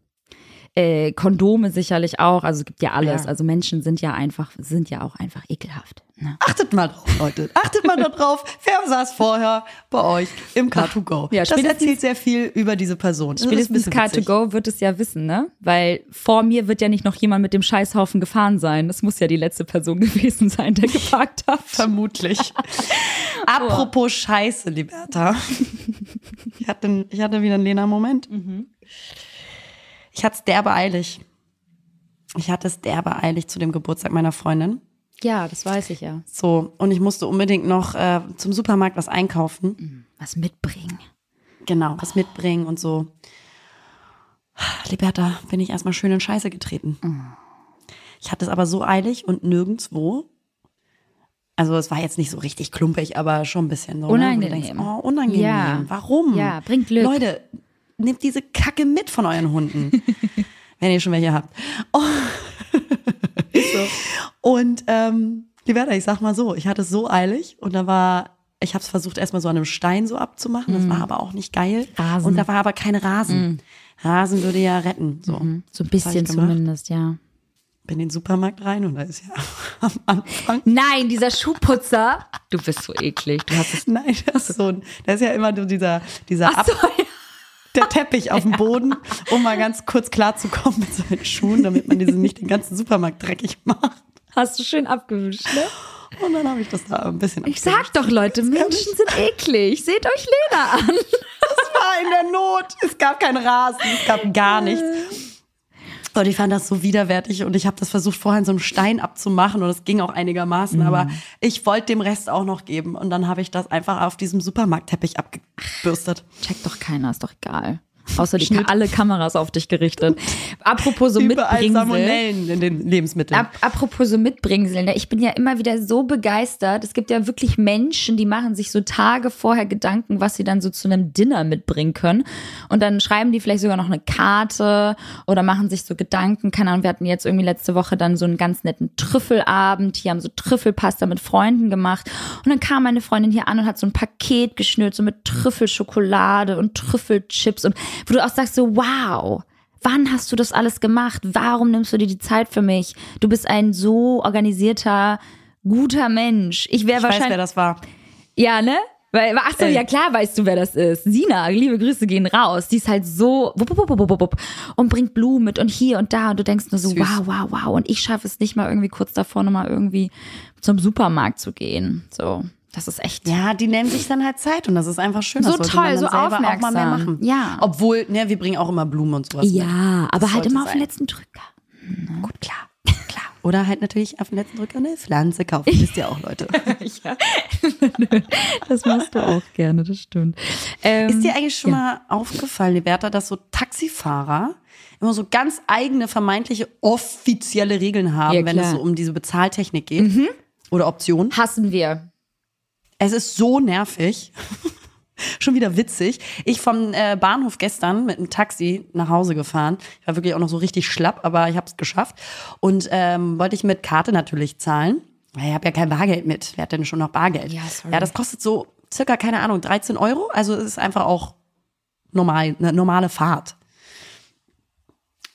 äh, Kondome sicherlich auch. Also es gibt ja alles. Ja. Also Menschen sind ja einfach, sind ja auch einfach ekelhaft. Ne? Achtet mal drauf, Leute. Achtet mal darauf, wer saß vorher bei euch im Car2Go. Ja, das erzählt sehr viel über diese Person. Das Spätestens bisschen witzig. Car2Go wird es ja wissen, ne? Weil vor mir wird ja nicht noch jemand mit dem Scheißhaufen gefahren sein. Das muss ja die letzte Person gewesen sein, der geparkt hat. Vermutlich. Apropos Scheiße, Liberta. Ich hatte, ich hatte wieder einen Lena-Moment. Ich hatte es derbe eilig. Ich hatte es derbe eilig zu dem Geburtstag meiner Freundin. Ja, das weiß ich ja. So, und ich musste unbedingt noch äh, zum Supermarkt was einkaufen. Was mitbringen. Genau, was mitbringen und so. Liberta, bin ich erstmal schön in Scheiße getreten. Ich hatte es aber so eilig und nirgendwo. Also es war jetzt nicht so richtig klumpig, aber schon ein bisschen so. Ne? Unangenehm. denkst, oh, unangenehm. Ja. Warum? Ja, bringt Glück. Leute, nehmt diese Kacke mit von euren Hunden. wenn ihr schon welche habt. Oh. Und ähm, Liberta, ich sag mal so, ich hatte es so eilig und da war, ich habe es versucht erstmal so an einem Stein so abzumachen, das war aber auch nicht geil. Mhm. Rasen. Mhm. Und da war aber kein Rasen. Rasen würde ja retten. So, So ein bisschen zumindest, ja. bin in den Supermarkt rein und da ist ja am Anfang. Nein, dieser Schuhputzer. Du bist so eklig. Du hast es. Nein, das ist so ein, das ist ja immer so dieser, dieser Ach so, Ab, der Teppich auf dem Boden, um mal ganz kurz klarzukommen mit seinen Schuhen, damit man diesen nicht den ganzen Supermarkt dreckig macht. hast du schön abgewischt, ne? Und dann habe ich das da ein bisschen Ich sag doch, Leute, Menschen sind eklig. Seht euch Lena an. Es war in der Not. Es gab keinen Rasen, es gab gar nichts. Und ich fand das so widerwärtig und ich habe das versucht vorher in so einem Stein abzumachen und es ging auch einigermaßen, aber ich wollte dem Rest auch noch geben und dann habe ich das einfach auf diesem Supermarktteppich abgebürstet. Checkt doch keiner, ist doch egal. Außer die alle Kameras auf dich gerichtet. Apropos so Überall Mitbringsel. Salmonellen in den Lebensmitteln. Ap apropos so Mitbringsel, ne? ich bin ja immer wieder so begeistert. Es gibt ja wirklich Menschen, die machen sich so Tage vorher Gedanken, was sie dann so zu einem Dinner mitbringen können. Und dann schreiben die vielleicht sogar noch eine Karte oder machen sich so Gedanken. Keine Ahnung, wir hatten jetzt irgendwie letzte Woche dann so einen ganz netten Trüffelabend. Hier haben so Trüffelpasta mit Freunden gemacht. Und dann kam meine Freundin hier an und hat so ein Paket geschnürt, so mit Trüffelschokolade und Trüffelchips. Und wo du auch sagst so, wow. Wann hast du das alles gemacht? Warum nimmst du dir die Zeit für mich? Du bist ein so organisierter, guter Mensch. Ich wäre ich weiß, wahrscheinlich. wer das war. ja, ne? Weil, ach so, Ey. ja klar weißt du, wer das ist. Sina, liebe Grüße gehen raus. Die ist halt so wupp, wupp, wupp, wupp, und bringt Blumen mit und hier und da und du denkst nur so, Süß. wow, wow, wow. Und ich schaffe es nicht mal irgendwie kurz davor, nochmal irgendwie zum Supermarkt zu gehen. So, das ist echt. Ja, die nehmen sich dann halt Zeit und das ist einfach schön. So das sollte toll, so selber auch mal mehr aufmerksam. machen. Ja. Obwohl, ne, wir bringen auch immer Blumen und sowas. mit. Ja, aber Das halt immer auf den sein. letzten Drücker. Gut, klar. Klar. Oder halt natürlich auf den letzten Drücker eine Pflanze kaufen. Wisst ihr auch, Leute. Das machst du auch gerne, das stimmt. Ähm, Ist dir eigentlich schon ja. mal aufgefallen, Liberta, dass so Taxifahrer immer so ganz eigene, vermeintliche offizielle Regeln haben, Ja, wenn es. Mhm. so um diese Bezahltechnik geht? Oder Optionen? hassen wir. Es ist so nervig. Schon wieder witzig. Ich vom äh, Bahnhof gestern mit dem Taxi nach Hause gefahren. Ich war wirklich auch noch so richtig schlapp, aber ich habe es geschafft. Und ähm, wollte ich mit Karte natürlich zahlen. Ich habe ja kein Bargeld mit. Wer hat denn schon noch Bargeld? Ja, sorry. ja, das kostet so circa, keine Ahnung, 13 Euro. Also es ist einfach auch normal, eine normale Fahrt.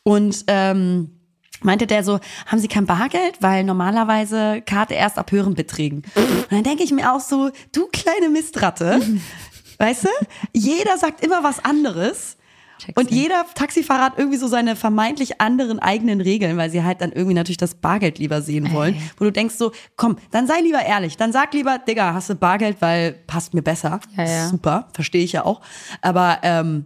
Und ähm, meinte der so, haben Sie kein Bargeld? Weil normalerweise Karte erst ab höheren Beträgen. Und dann denke ich mir auch so, du kleine Mistratte, weißt du? Jeder sagt immer was anderes. Check's Und nicht. jeder Taxifahrer hat irgendwie so seine vermeintlich anderen eigenen Regeln, weil sie halt dann irgendwie natürlich das Bargeld lieber sehen wollen. Ey. Wo du denkst so, komm, dann sei lieber ehrlich. Dann sag lieber, Digga, hast du Bargeld, weil passt mir besser. Ja, ja. Super, verstehe ich ja auch. Aber ähm,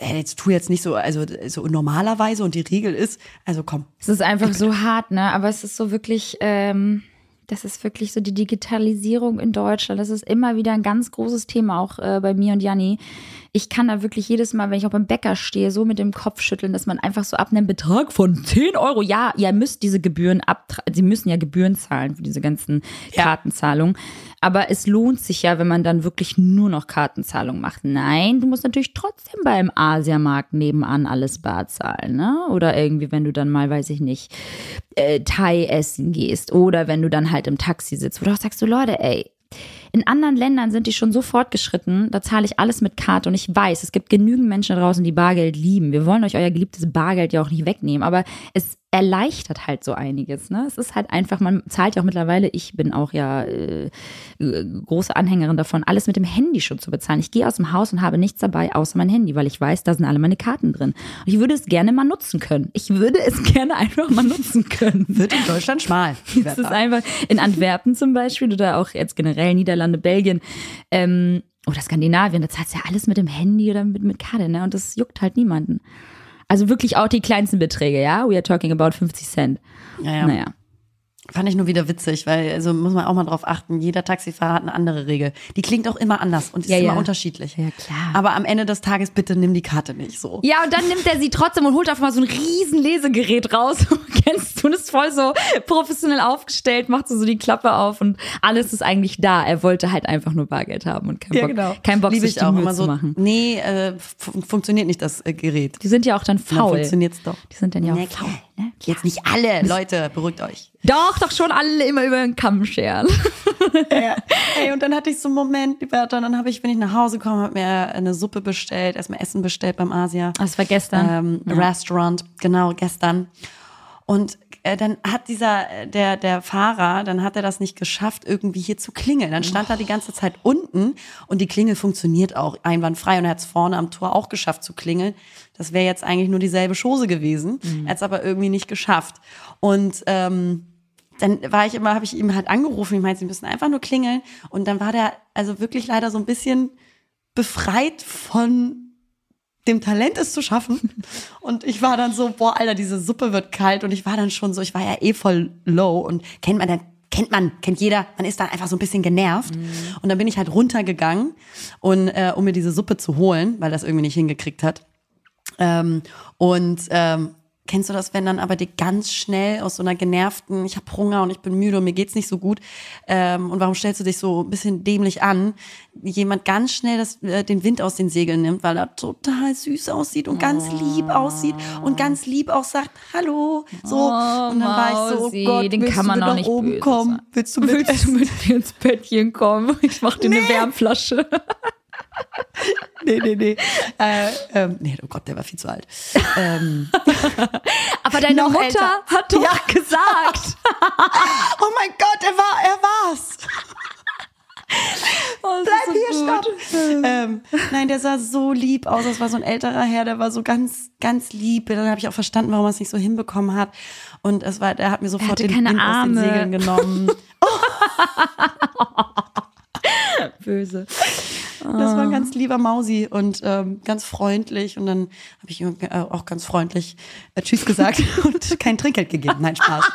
ey, jetzt tu jetzt nicht so, also so normalerweise und die Regel ist, also komm. Es ist einfach so hart, ne? Aber es ist so wirklich, ähm, Das ist wirklich so die Digitalisierung in Deutschland. Das ist immer wieder ein ganz großes Thema, auch äh, bei mir und Janni. Ich kann da wirklich jedes Mal, wenn ich auch beim Bäcker stehe, so mit dem Kopf schütteln, dass man einfach so ab einem Betrag von 10 Euro, ja, ihr müsst diese Gebühren ab, sie müssen ja Gebühren zahlen für diese ganzen Ja. Kartenzahlungen. Aber es lohnt sich ja, wenn man dann wirklich nur noch Kartenzahlung macht. Nein, du musst natürlich trotzdem beim Asiamarkt nebenan alles bar zahlen, ne? Oder irgendwie, wenn du dann mal, weiß ich nicht, äh, Thai essen gehst oder wenn du dann halt im Taxi sitzt, wo du auch sagst, so Leute, ey, in anderen Ländern sind die schon so fortgeschritten, da zahle ich alles mit Karte und ich weiß, es gibt genügend Menschen draußen, die Bargeld lieben. Wir wollen euch euer geliebtes Bargeld ja auch nicht wegnehmen, aber es erleichtert halt so einiges. Ne? Es ist halt einfach, man zahlt ja auch mittlerweile, ich bin auch ja äh, äh, große Anhängerin davon, alles mit dem Handy schon zu bezahlen. Ich gehe aus dem Haus und habe nichts dabei, außer mein Handy, weil ich weiß, da sind alle meine Karten drin. Und ich würde es gerne mal nutzen können. Ich würde es gerne einfach mal nutzen können. Wird in Deutschland schmal. Es ist einfach in Antwerpen zum Beispiel oder auch jetzt generell Niederlande, Belgien ähm, oder Skandinavien, da zahlst du ja alles mit dem Handy oder mit, mit Karte, ne? Und das juckt halt niemanden. Also wirklich auch die kleinsten Beträge, ja? We are talking about 50 Cent. Ja, ja. Naja. Fand ich nur wieder witzig, weil also muss man auch mal drauf achten, jeder Taxifahrer hat eine andere Regel. Die klingt auch immer anders und ist Ja, immer ja. unterschiedlich. Ja, klar. Aber am Ende des Tages bitte nimm die Karte nicht so. Ja, und dann nimmt er sie trotzdem und holt auf mal so ein riesen Lesegerät raus. Kennst du, und ist voll so professionell aufgestellt, macht so, so die Klappe auf und alles ist eigentlich da. Er wollte halt einfach nur Bargeld haben und kein Bock, kein Bock Liebe sich ich die auch Mühe immer zu so. machen. Nee, äh, fu- funktioniert nicht das äh, Gerät. Die sind ja auch dann Dann faul. funktioniert's doch. Die sind dann ja auch Nee, faul. Ne? Jetzt nicht alle, Leute, beruhigt euch. Doch, doch schon alle immer über den Kamm scheren. Ja. Ey, und dann hatte ich so einen Moment, die Bertha, und dann habe ich, bin ich nach Hause gekommen, habe mir eine Suppe bestellt, erstmal Essen bestellt beim Asia. Das war gestern. ähm, Restaurant, genau, gestern. Und äh, dann hat dieser, äh, der, der Fahrer, dann hat er das nicht geschafft, irgendwie hier zu klingeln. Dann stand er die ganze Zeit unten und die Klingel funktioniert auch einwandfrei und er hat es vorne am Tor auch geschafft zu klingeln. Das wäre jetzt eigentlich nur dieselbe Chose gewesen. Er hat es aber irgendwie nicht geschafft. Und ähm, dann war ich immer, habe ich ihm halt angerufen, ich meinte, sie müssen einfach nur klingeln. Und dann war der also wirklich leider so ein bisschen befreit von dem Talent es zu schaffen. Und ich war dann so, boah, Alter, diese Suppe wird kalt. Und ich war dann schon so, ich war ja eh voll low. Und kennt man dann, kennt man, kennt jeder, man ist dann einfach so ein bisschen genervt. Und dann bin ich halt runtergegangen, und, äh, um mir diese Suppe zu holen, weil das irgendwie nicht hingekriegt hat. Ähm, und ähm, kennst du das, wenn dann aber die ganz schnell aus so einer genervten, ich habe Hunger und ich bin müde und mir geht's nicht so gut ähm, und warum stellst du dich so ein bisschen dämlich an, jemand ganz schnell das, äh, den Wind aus den Segeln nimmt, weil er total süß aussieht und ganz lieb aussieht und ganz lieb auch sagt, hallo, so. und dann war ich so, oh Gott, den willst kann man du nach nicht oben kommen? sein. Willst du mit Willst du mit mir ins Bettchen kommen? Ich mach dir eine Wärmflasche. Nee, nee, nee. Äh, ähm, nee, oh Gott, der war viel zu alt. ähm, Aber deine Mutter älter. hat doch Ja. gesagt. oh mein Gott, er war, er war's. Oh, Bleib hier, stopp. ähm, nein, der sah so lieb aus. Das war so ein älterer Herr, der war so ganz, ganz lieb. Dann habe ich auch verstanden, warum er es nicht so hinbekommen hat. Und es war, der hat mir sofort den Wind aus den. Segeln genommen. Böse. Das war ein ganz lieber Mausi und ähm, ganz freundlich. Und dann habe ich ihm äh, auch ganz freundlich äh, Tschüss gesagt und kein Trinkgeld gegeben. Nein, Spaß.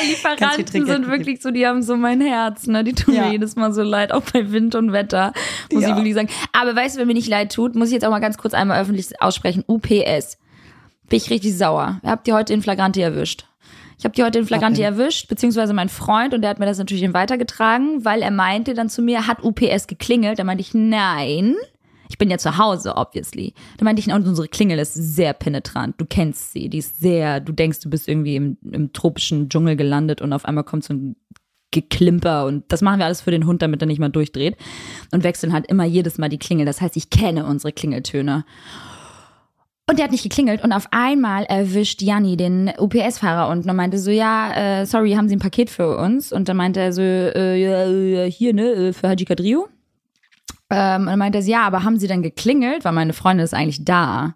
Ey, Lieferanten sind wirklich so, die haben so mein Herz, ne? Die tun Ja. mir jedes Mal so leid, auch bei Wind und Wetter, muss Ja. ich wirklich sagen. Aber weißt du, wer mir nicht leid tut, muss ich jetzt auch mal ganz kurz einmal öffentlich aussprechen. UPS. Bin ich richtig sauer. Ihr habt die heute in Flagranti erwischt. Ich habe die heute in Flagranti Okay. erwischt, beziehungsweise mein Freund, und der hat mir das natürlich weitergetragen, weil er meinte dann zu mir, hat UPS geklingelt? Da meinte ich, nein. Ich bin ja zu Hause, obviously. Da meinte ich, und unsere Klingel ist sehr penetrant. Du kennst sie, die ist sehr, du denkst, du bist irgendwie im, im tropischen Dschungel gelandet und auf einmal kommt so ein Geklimper und das machen wir alles für den Hund, damit er nicht mal durchdreht und wechseln halt immer jedes Mal die Klingel. Das heißt, ich kenne unsere Klingeltöne. Und der hat nicht geklingelt und auf einmal erwischt Janni den UPS-Fahrer und dann meinte so, ja, äh, sorry, haben Sie ein Paket für uns? Und dann meinte er so, äh, ja, hier, ne, äh, für Haji Kadrio. Ähm, und dann meinte er so, ja, aber haben Sie dann geklingelt? Weil meine Freundin ist eigentlich da. Und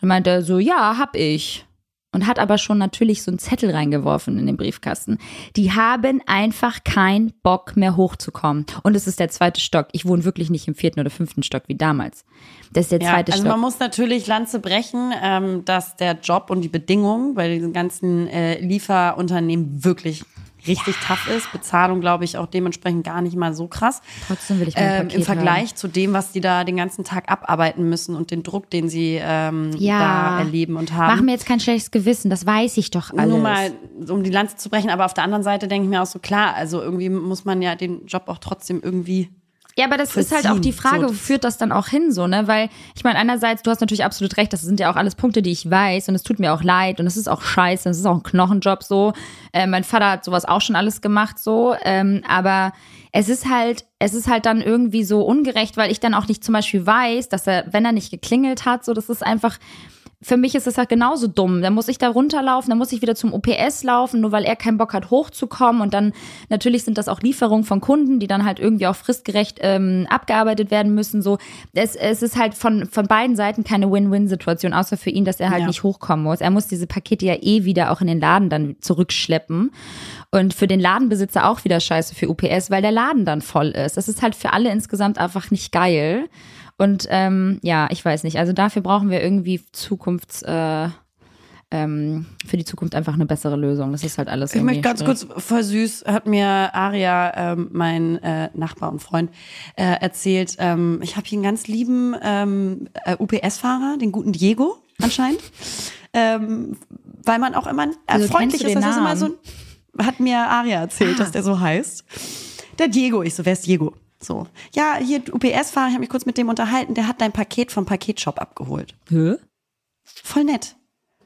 dann meinte er so, ja, hab ich. Und hat aber schon natürlich so einen Zettel reingeworfen in den Briefkasten. Die haben einfach keinen Bock mehr hochzukommen. Und es ist der zweite Stock. Ich wohne wirklich nicht im vierten oder fünften Stock wie damals. Das ist der Ja, zweite also Stock. man muss natürlich Lanze brechen, ähm, dass der Job und die Bedingungen bei diesen ganzen äh, Lieferunternehmen wirklich richtig tough ist. Bezahlung, glaube ich, auch dementsprechend gar nicht mal so krass. Trotzdem will ich mein ähm, Im Vergleich zu dem, was die da den ganzen Tag abarbeiten müssen und den Druck, den sie ähm, Ja. da erleben und haben. Mach mir jetzt kein schlechtes Gewissen, das weiß ich doch alles. Nur mal, um die Lanze zu brechen, aber auf der anderen Seite denke ich mir auch so, klar, also irgendwie muss man ja den Job auch trotzdem irgendwie Ja, aber das ist halt auch die Frage, wo führt das dann auch hin, so, ne? Weil, ich meine, einerseits, du hast natürlich absolut recht, das sind ja auch alles Punkte, die ich weiß und es tut mir auch leid und es ist auch scheiße, es ist auch ein Knochenjob so. Äh, mein Vater hat sowas auch schon alles gemacht, so, ähm, aber es ist halt, es ist halt dann irgendwie so ungerecht, weil ich dann auch nicht zum Beispiel weiß, dass er, wenn er nicht geklingelt hat, so, das ist einfach, für mich ist es halt genauso dumm. Dann muss ich da runterlaufen, dann muss ich wieder zum OPS laufen, nur weil er keinen Bock hat, hochzukommen. Und dann natürlich sind das auch Lieferungen von Kunden, die dann halt irgendwie auch fristgerecht ähm, abgearbeitet werden müssen. So, es, es ist halt von, von beiden Seiten keine Win-Win-Situation, außer für ihn, dass er halt Ja. nicht hochkommen muss. Er muss diese Pakete ja eh wieder auch in den Laden dann zurückschleppen. Und für den Ladenbesitzer auch wieder scheiße für UPS, weil der Laden dann voll ist. Das ist halt für alle insgesamt einfach nicht geil. Und ähm, ja, ich weiß nicht. Also dafür brauchen wir irgendwie Zukunfts, äh, ähm, für die Zukunft einfach eine bessere Lösung. Das ist halt alles Ich möchte ganz schwierig. kurz, voll süß, hat mir Aria, ähm, mein äh, Nachbar und Freund, äh, erzählt, ähm, ich habe hier einen ganz lieben ähm, äh, UPS-Fahrer, den guten Diego anscheinend, ähm, weil man auch immer äh, Wieso freundlich ist. Das ist immer so ein, hat mir Aria erzählt, dass der so heißt. Der Diego, ich so, wer ist Diego? So, ja, hier UPS-Fahrer, ich habe mich kurz mit dem unterhalten, der hat dein Paket vom Paketshop abgeholt. Hä? Voll nett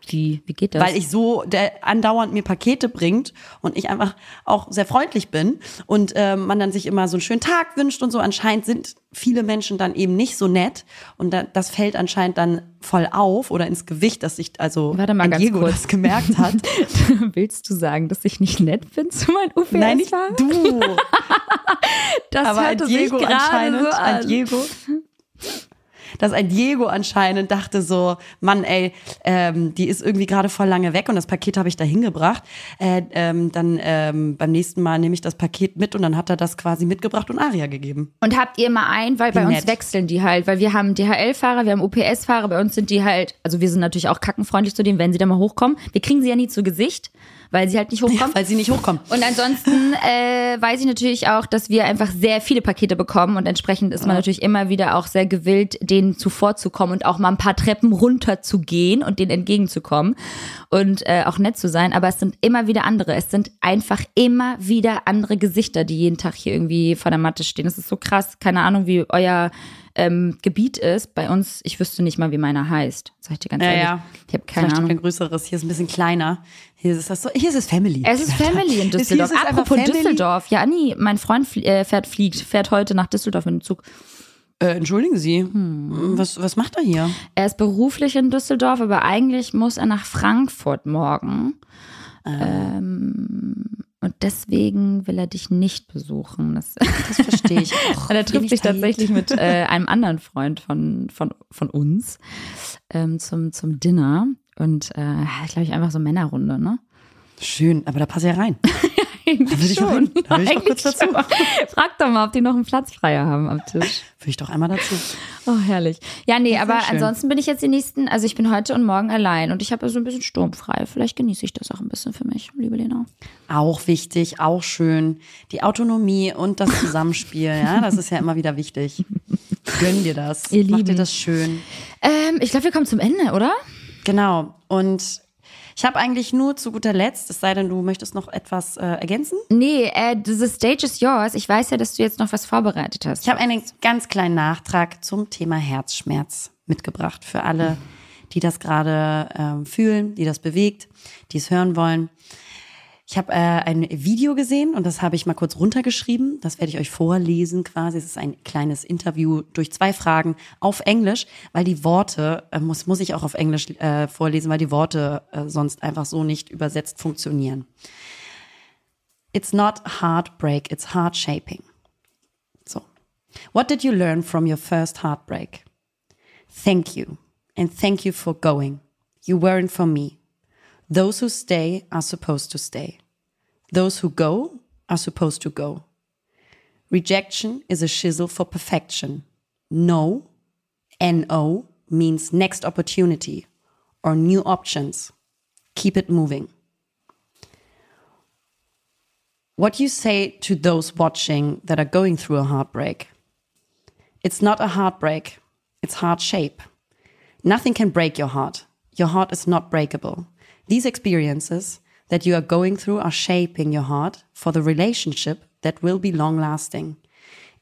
Wie, wie geht das? weil ich so der andauernd mir Pakete bringt und ich einfach auch sehr freundlich bin und ähm, man dann sich immer so einen schönen Tag wünscht und so. Anscheinend sind viele Menschen dann eben nicht so nett und da, das fällt anscheinend dann voll auf oder ins Gewicht, dass sich also Warte mal Diego kurz. das gemerkt hat. Willst du sagen, dass ich nicht nett bin zu meinem UPS? Nein, nicht du, das aber hörte sich Diego gerade anscheinend, so an. ein Diego. Dass ein Diego anscheinend dachte so, Mann, ey, ähm, die ist irgendwie gerade voll lange weg und das Paket habe ich da hingebracht. Äh, ähm, dann ähm, beim nächsten Mal nehme ich das Paket mit und dann hat er das quasi mitgebracht und Aria gegeben. Und habt ihr mal ein, weil bei Wie uns nett. wechseln die halt, weil wir haben DHL-Fahrer, wir haben UPS-Fahrer, bei uns sind die halt, also wir sind natürlich auch kackenfreundlich zu denen, wenn sie da mal hochkommen. Wir kriegen sie ja nie zu Gesicht, weil sie halt nicht hochkommen. weil sie nicht hochkommen. Und ansonsten äh, weiß ich natürlich auch, dass wir einfach sehr viele Pakete bekommen und entsprechend ist man natürlich immer wieder auch sehr gewillt, denen zuvorzukommen und auch mal ein paar Treppen runter zu gehen und denen entgegenzukommen und äh, auch nett zu sein. Aber es sind immer wieder andere. Es sind einfach immer wieder andere Gesichter, die jeden Tag hier irgendwie vor der Matte stehen. Das ist so krass. Keine Ahnung, wie euer ähm, Gebiet ist. Bei uns, ich wüsste nicht mal, wie meiner heißt. Sag ich dir ganz Ja, ehrlich. ja. Ich habe keine Vielleicht Ahnung. ein größeres. Hier ist ein bisschen kleiner. Hier ist das so. Hier ist es Family. Es ist Family in Düsseldorf. Es Apropos. Düsseldorf. Ja, Anni, mein Freund flie äh, fährt, fliegt, fährt heute nach Düsseldorf mit dem Zug. Äh, entschuldigen Sie. Hm. Was, was macht er hier? Er ist beruflich in Düsseldorf, aber eigentlich muss er nach Frankfurt morgen. Ähm, und deswegen will er dich nicht besuchen. Das, Das verstehe ich auch. er trifft sich tatsächlich mit äh, einem anderen Freund von, von, von uns ähm, zum, zum Dinner. Und äh, glaube ich, einfach so Männerrunde, ne? Schön, aber da passe ich ja rein. Da will ich auch hin. Da will ich auch kurz Eigentlich dazu. schon. Frag doch mal, ob die noch einen Platz freier haben am Tisch. Will ich doch einmal dazu. Oh, herrlich. Ja, nee, aber schön. ansonsten bin ich jetzt die nächsten, also ich bin heute und morgen allein und ich habe so ein bisschen sturmfrei. Vielleicht genieße ich das auch ein bisschen für mich, liebe Lena. Auch wichtig, auch schön. Die Autonomie und das Zusammenspiel, ja, das ist ja immer wieder wichtig. Gönn dir das. Ihr Mach dir Lieben. das schön. Ähm, ich glaube, wir kommen zum Ende, oder? Genau. Und ich habe eigentlich nur zu guter Letzt, es sei denn, du möchtest noch etwas äh, ergänzen. Nee, äh, the stage is yours. Ich weiß ja, dass du jetzt noch was vorbereitet hast. Ich habe einen ganz kleinen Nachtrag zum Thema Herzschmerz mitgebracht für alle, die das gerade ähm, fühlen, die das bewegt, die es hören wollen. Ich habe äh, ein Video gesehen und das habe ich mal kurz runtergeschrieben. Das werde ich euch vorlesen quasi. Es ist ein kleines Interview durch zwei Fragen auf Englisch, weil die Worte, äh, muss, muss ich auch auf Englisch äh, vorlesen, weil die Worte äh, sonst einfach so nicht übersetzt funktionieren. It's not heartbreak, it's heart shaping. So. What did you learn from your first heartbreak? Thank you. And thank you for going. You weren't for me. Those who stay are supposed to stay. Those who go are supposed to go. Rejection is a chisel for perfection. No, N-O, means next opportunity or new options. Keep it moving. what you say to those watching that are going through a heartbreak. It's not a heartbreak, it's heart shape. Nothing can break your heart. Your heart is not breakable. These experiences that you are going through are shaping your heart for the relationship that will be long lasting.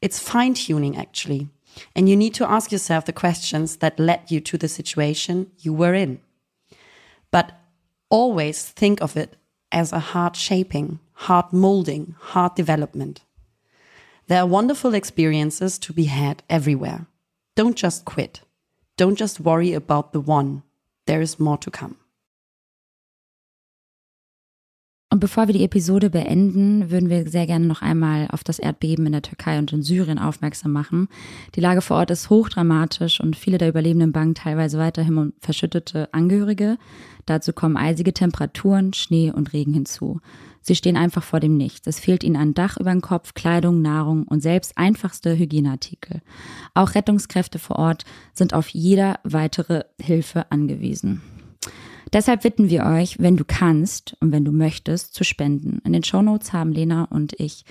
It's fine tuning, actually. And you need to ask yourself the questions that led you to the situation you were in. But always think of it as a heart shaping, heart molding, heart development. There are wonderful experiences to be had everywhere. Don't just quit. Don't just worry about the one. There is more to come. Und bevor wir die Episode beenden, würden wir sehr gerne noch einmal auf das Erdbeben in der Türkei und in Syrien aufmerksam machen. Die Lage vor Ort ist hochdramatisch und viele der Überlebenden bangen teilweise weiterhin um verschüttete Angehörige. Dazu kommen eisige Temperaturen, Schnee und Regen hinzu. Sie stehen einfach vor dem Nichts. Es fehlt ihnen ein Dach über den Kopf, Kleidung, Nahrung und selbst einfachste Hygieneartikel. Auch Rettungskräfte vor Ort sind auf jeder weitere Hilfe angewiesen. Deshalb bitten wir euch, wenn du kannst und wenn du möchtest, zu spenden. In den Shownotes haben Lena und ich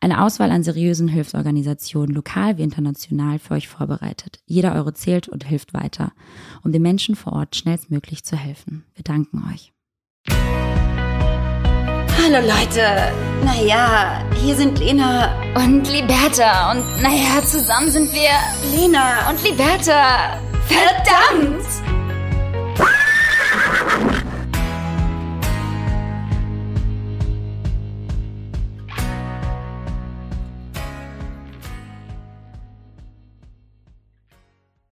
eine Auswahl an seriösen Hilfsorganisationen, lokal wie international, für euch vorbereitet. Jeder Euro zählt und hilft weiter, um den Menschen vor Ort schnellstmöglich zu helfen. Wir danken euch. Hallo Leute. Naja, hier sind Lena und Liberta. Und naja, zusammen sind wir Lena und Liberta. Verdammt!